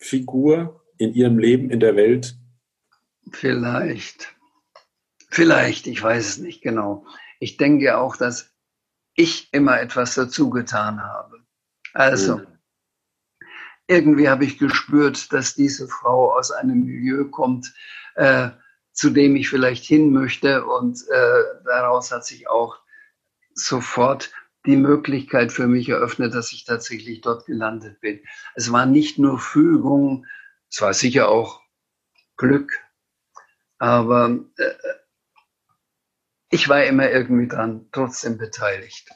Figur in Ihrem Leben, in der Welt? Vielleicht. Vielleicht, ich weiß es nicht genau. Ich denke auch, dass ich immer etwas dazu getan habe. Also, mhm. irgendwie habe ich gespürt, dass diese Frau aus einem Milieu kommt, äh, zu dem ich vielleicht hin möchte. Und äh, daraus hat sich auch sofort die Möglichkeit für mich eröffnet, dass ich tatsächlich dort gelandet bin. Es war nicht nur Fügung, es war sicher auch Glück, aber äh, ich war immer irgendwie dran, trotzdem beteiligt.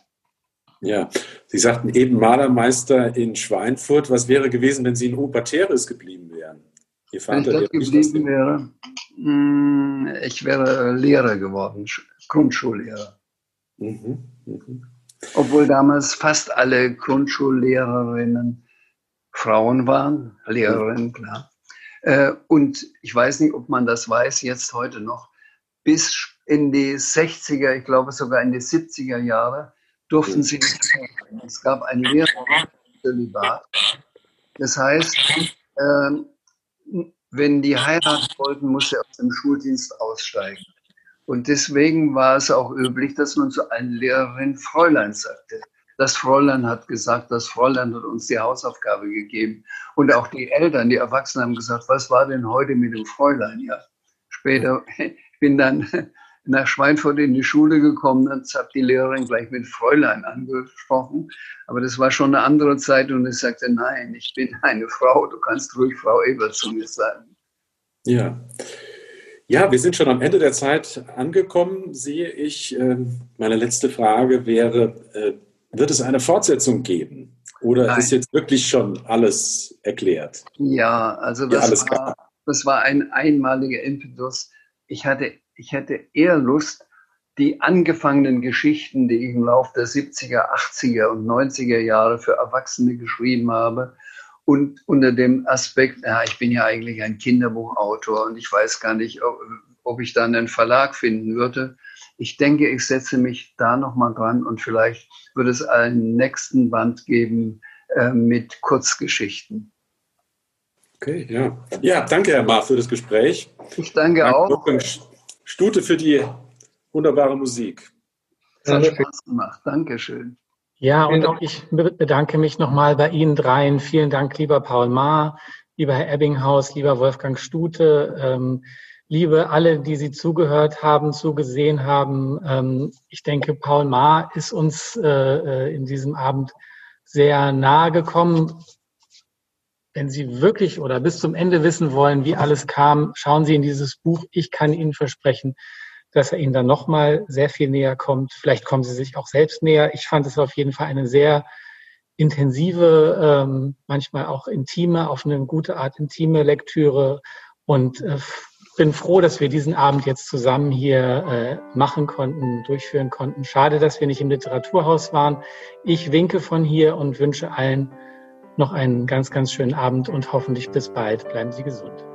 Ja, Sie sagten eben Malermeister in Schweinfurt. Was wäre gewesen, wenn Sie in Oberteres geblieben wären? Ihr Vater, wenn ich dort geblieben wäre, hm, ich wäre Lehrer geworden, Grundschullehrer. Mhm, mh. Obwohl damals fast alle Grundschullehrerinnen Frauen waren, Lehrerinnen, klar. Äh, und ich weiß nicht, ob man das weiß, jetzt heute noch, bis in die 60er, ich glaube sogar in die 70er Jahre, durften sie nicht mehr. Es gab ein Lehrer, Das heißt, ähm, wenn die heiraten wollten, musste er aus dem Schuldienst aussteigen. Und deswegen war es auch üblich, dass man zu einer Lehrerin Fräulein sagte. Das Fräulein hat gesagt, das Fräulein hat uns die Hausaufgabe gegeben. Und auch die Eltern, die Erwachsenen haben gesagt, was war denn heute mit dem Fräulein? Ja, später bin dann nach Schweinfurt in die Schule gekommen, dann hat die Lehrerin gleich mit Fräulein angesprochen. Aber das war schon eine andere Zeit und ich sagte, nein, ich bin eine Frau, du kannst ruhig Frau Ebert zu mir sagen. Ja. Ja, wir sind schon am Ende der Zeit angekommen, sehe ich. Ähm, meine letzte Frage wäre, äh, wird es eine Fortsetzung geben? Oder Nein. ist jetzt wirklich schon alles erklärt? Ja, also das, ja, war, das war ein einmaliger Impetus. Ich hatte ich hätte eher Lust, die angefangenen Geschichten, die ich im Laufe der 70er, 80er und 90er Jahre für Erwachsene geschrieben habe, und unter dem Aspekt, ja, ich bin ja eigentlich ein Kinderbuchautor und ich weiß gar nicht, ob, ob ich dann einen Verlag finden würde. Ich denke, ich setze mich da nochmal dran und vielleicht würde es einen nächsten Band geben äh, mit Kurzgeschichten. Okay, ja. Ja, danke, Herr Ma, für das Gespräch. Ich danke, danke auch. Stute für die wunderbare Musik. Es hat Spaß gemacht. Dankeschön. Ja, und auch ich bedanke mich nochmal bei Ihnen dreien. Vielen Dank, lieber Paul Maar, lieber Herr Ebbinghaus, lieber Wolfgang Stute, ähm, liebe alle, die Sie zugehört haben, zugesehen haben. Ähm, ich denke, Paul Maar ist uns äh, äh in diesem Abend sehr nahe gekommen. Wenn Sie wirklich oder bis zum Ende wissen wollen, wie alles kam, schauen Sie in dieses Buch. Ich kann Ihnen versprechen, dass er Ihnen dann nochmal sehr viel näher kommt. Vielleicht kommen Sie sich auch selbst näher. Ich fand es auf jeden Fall eine sehr intensive, ähm, manchmal auch intime, auf eine gute Art intime Lektüre und äh, bin froh, dass wir diesen Abend jetzt zusammen hier äh, machen konnten, durchführen konnten. Schade, dass wir nicht im Literaturhaus waren. Ich winke von hier und wünsche allen noch einen ganz, ganz schönen Abend und hoffentlich bis bald. Bleiben Sie gesund.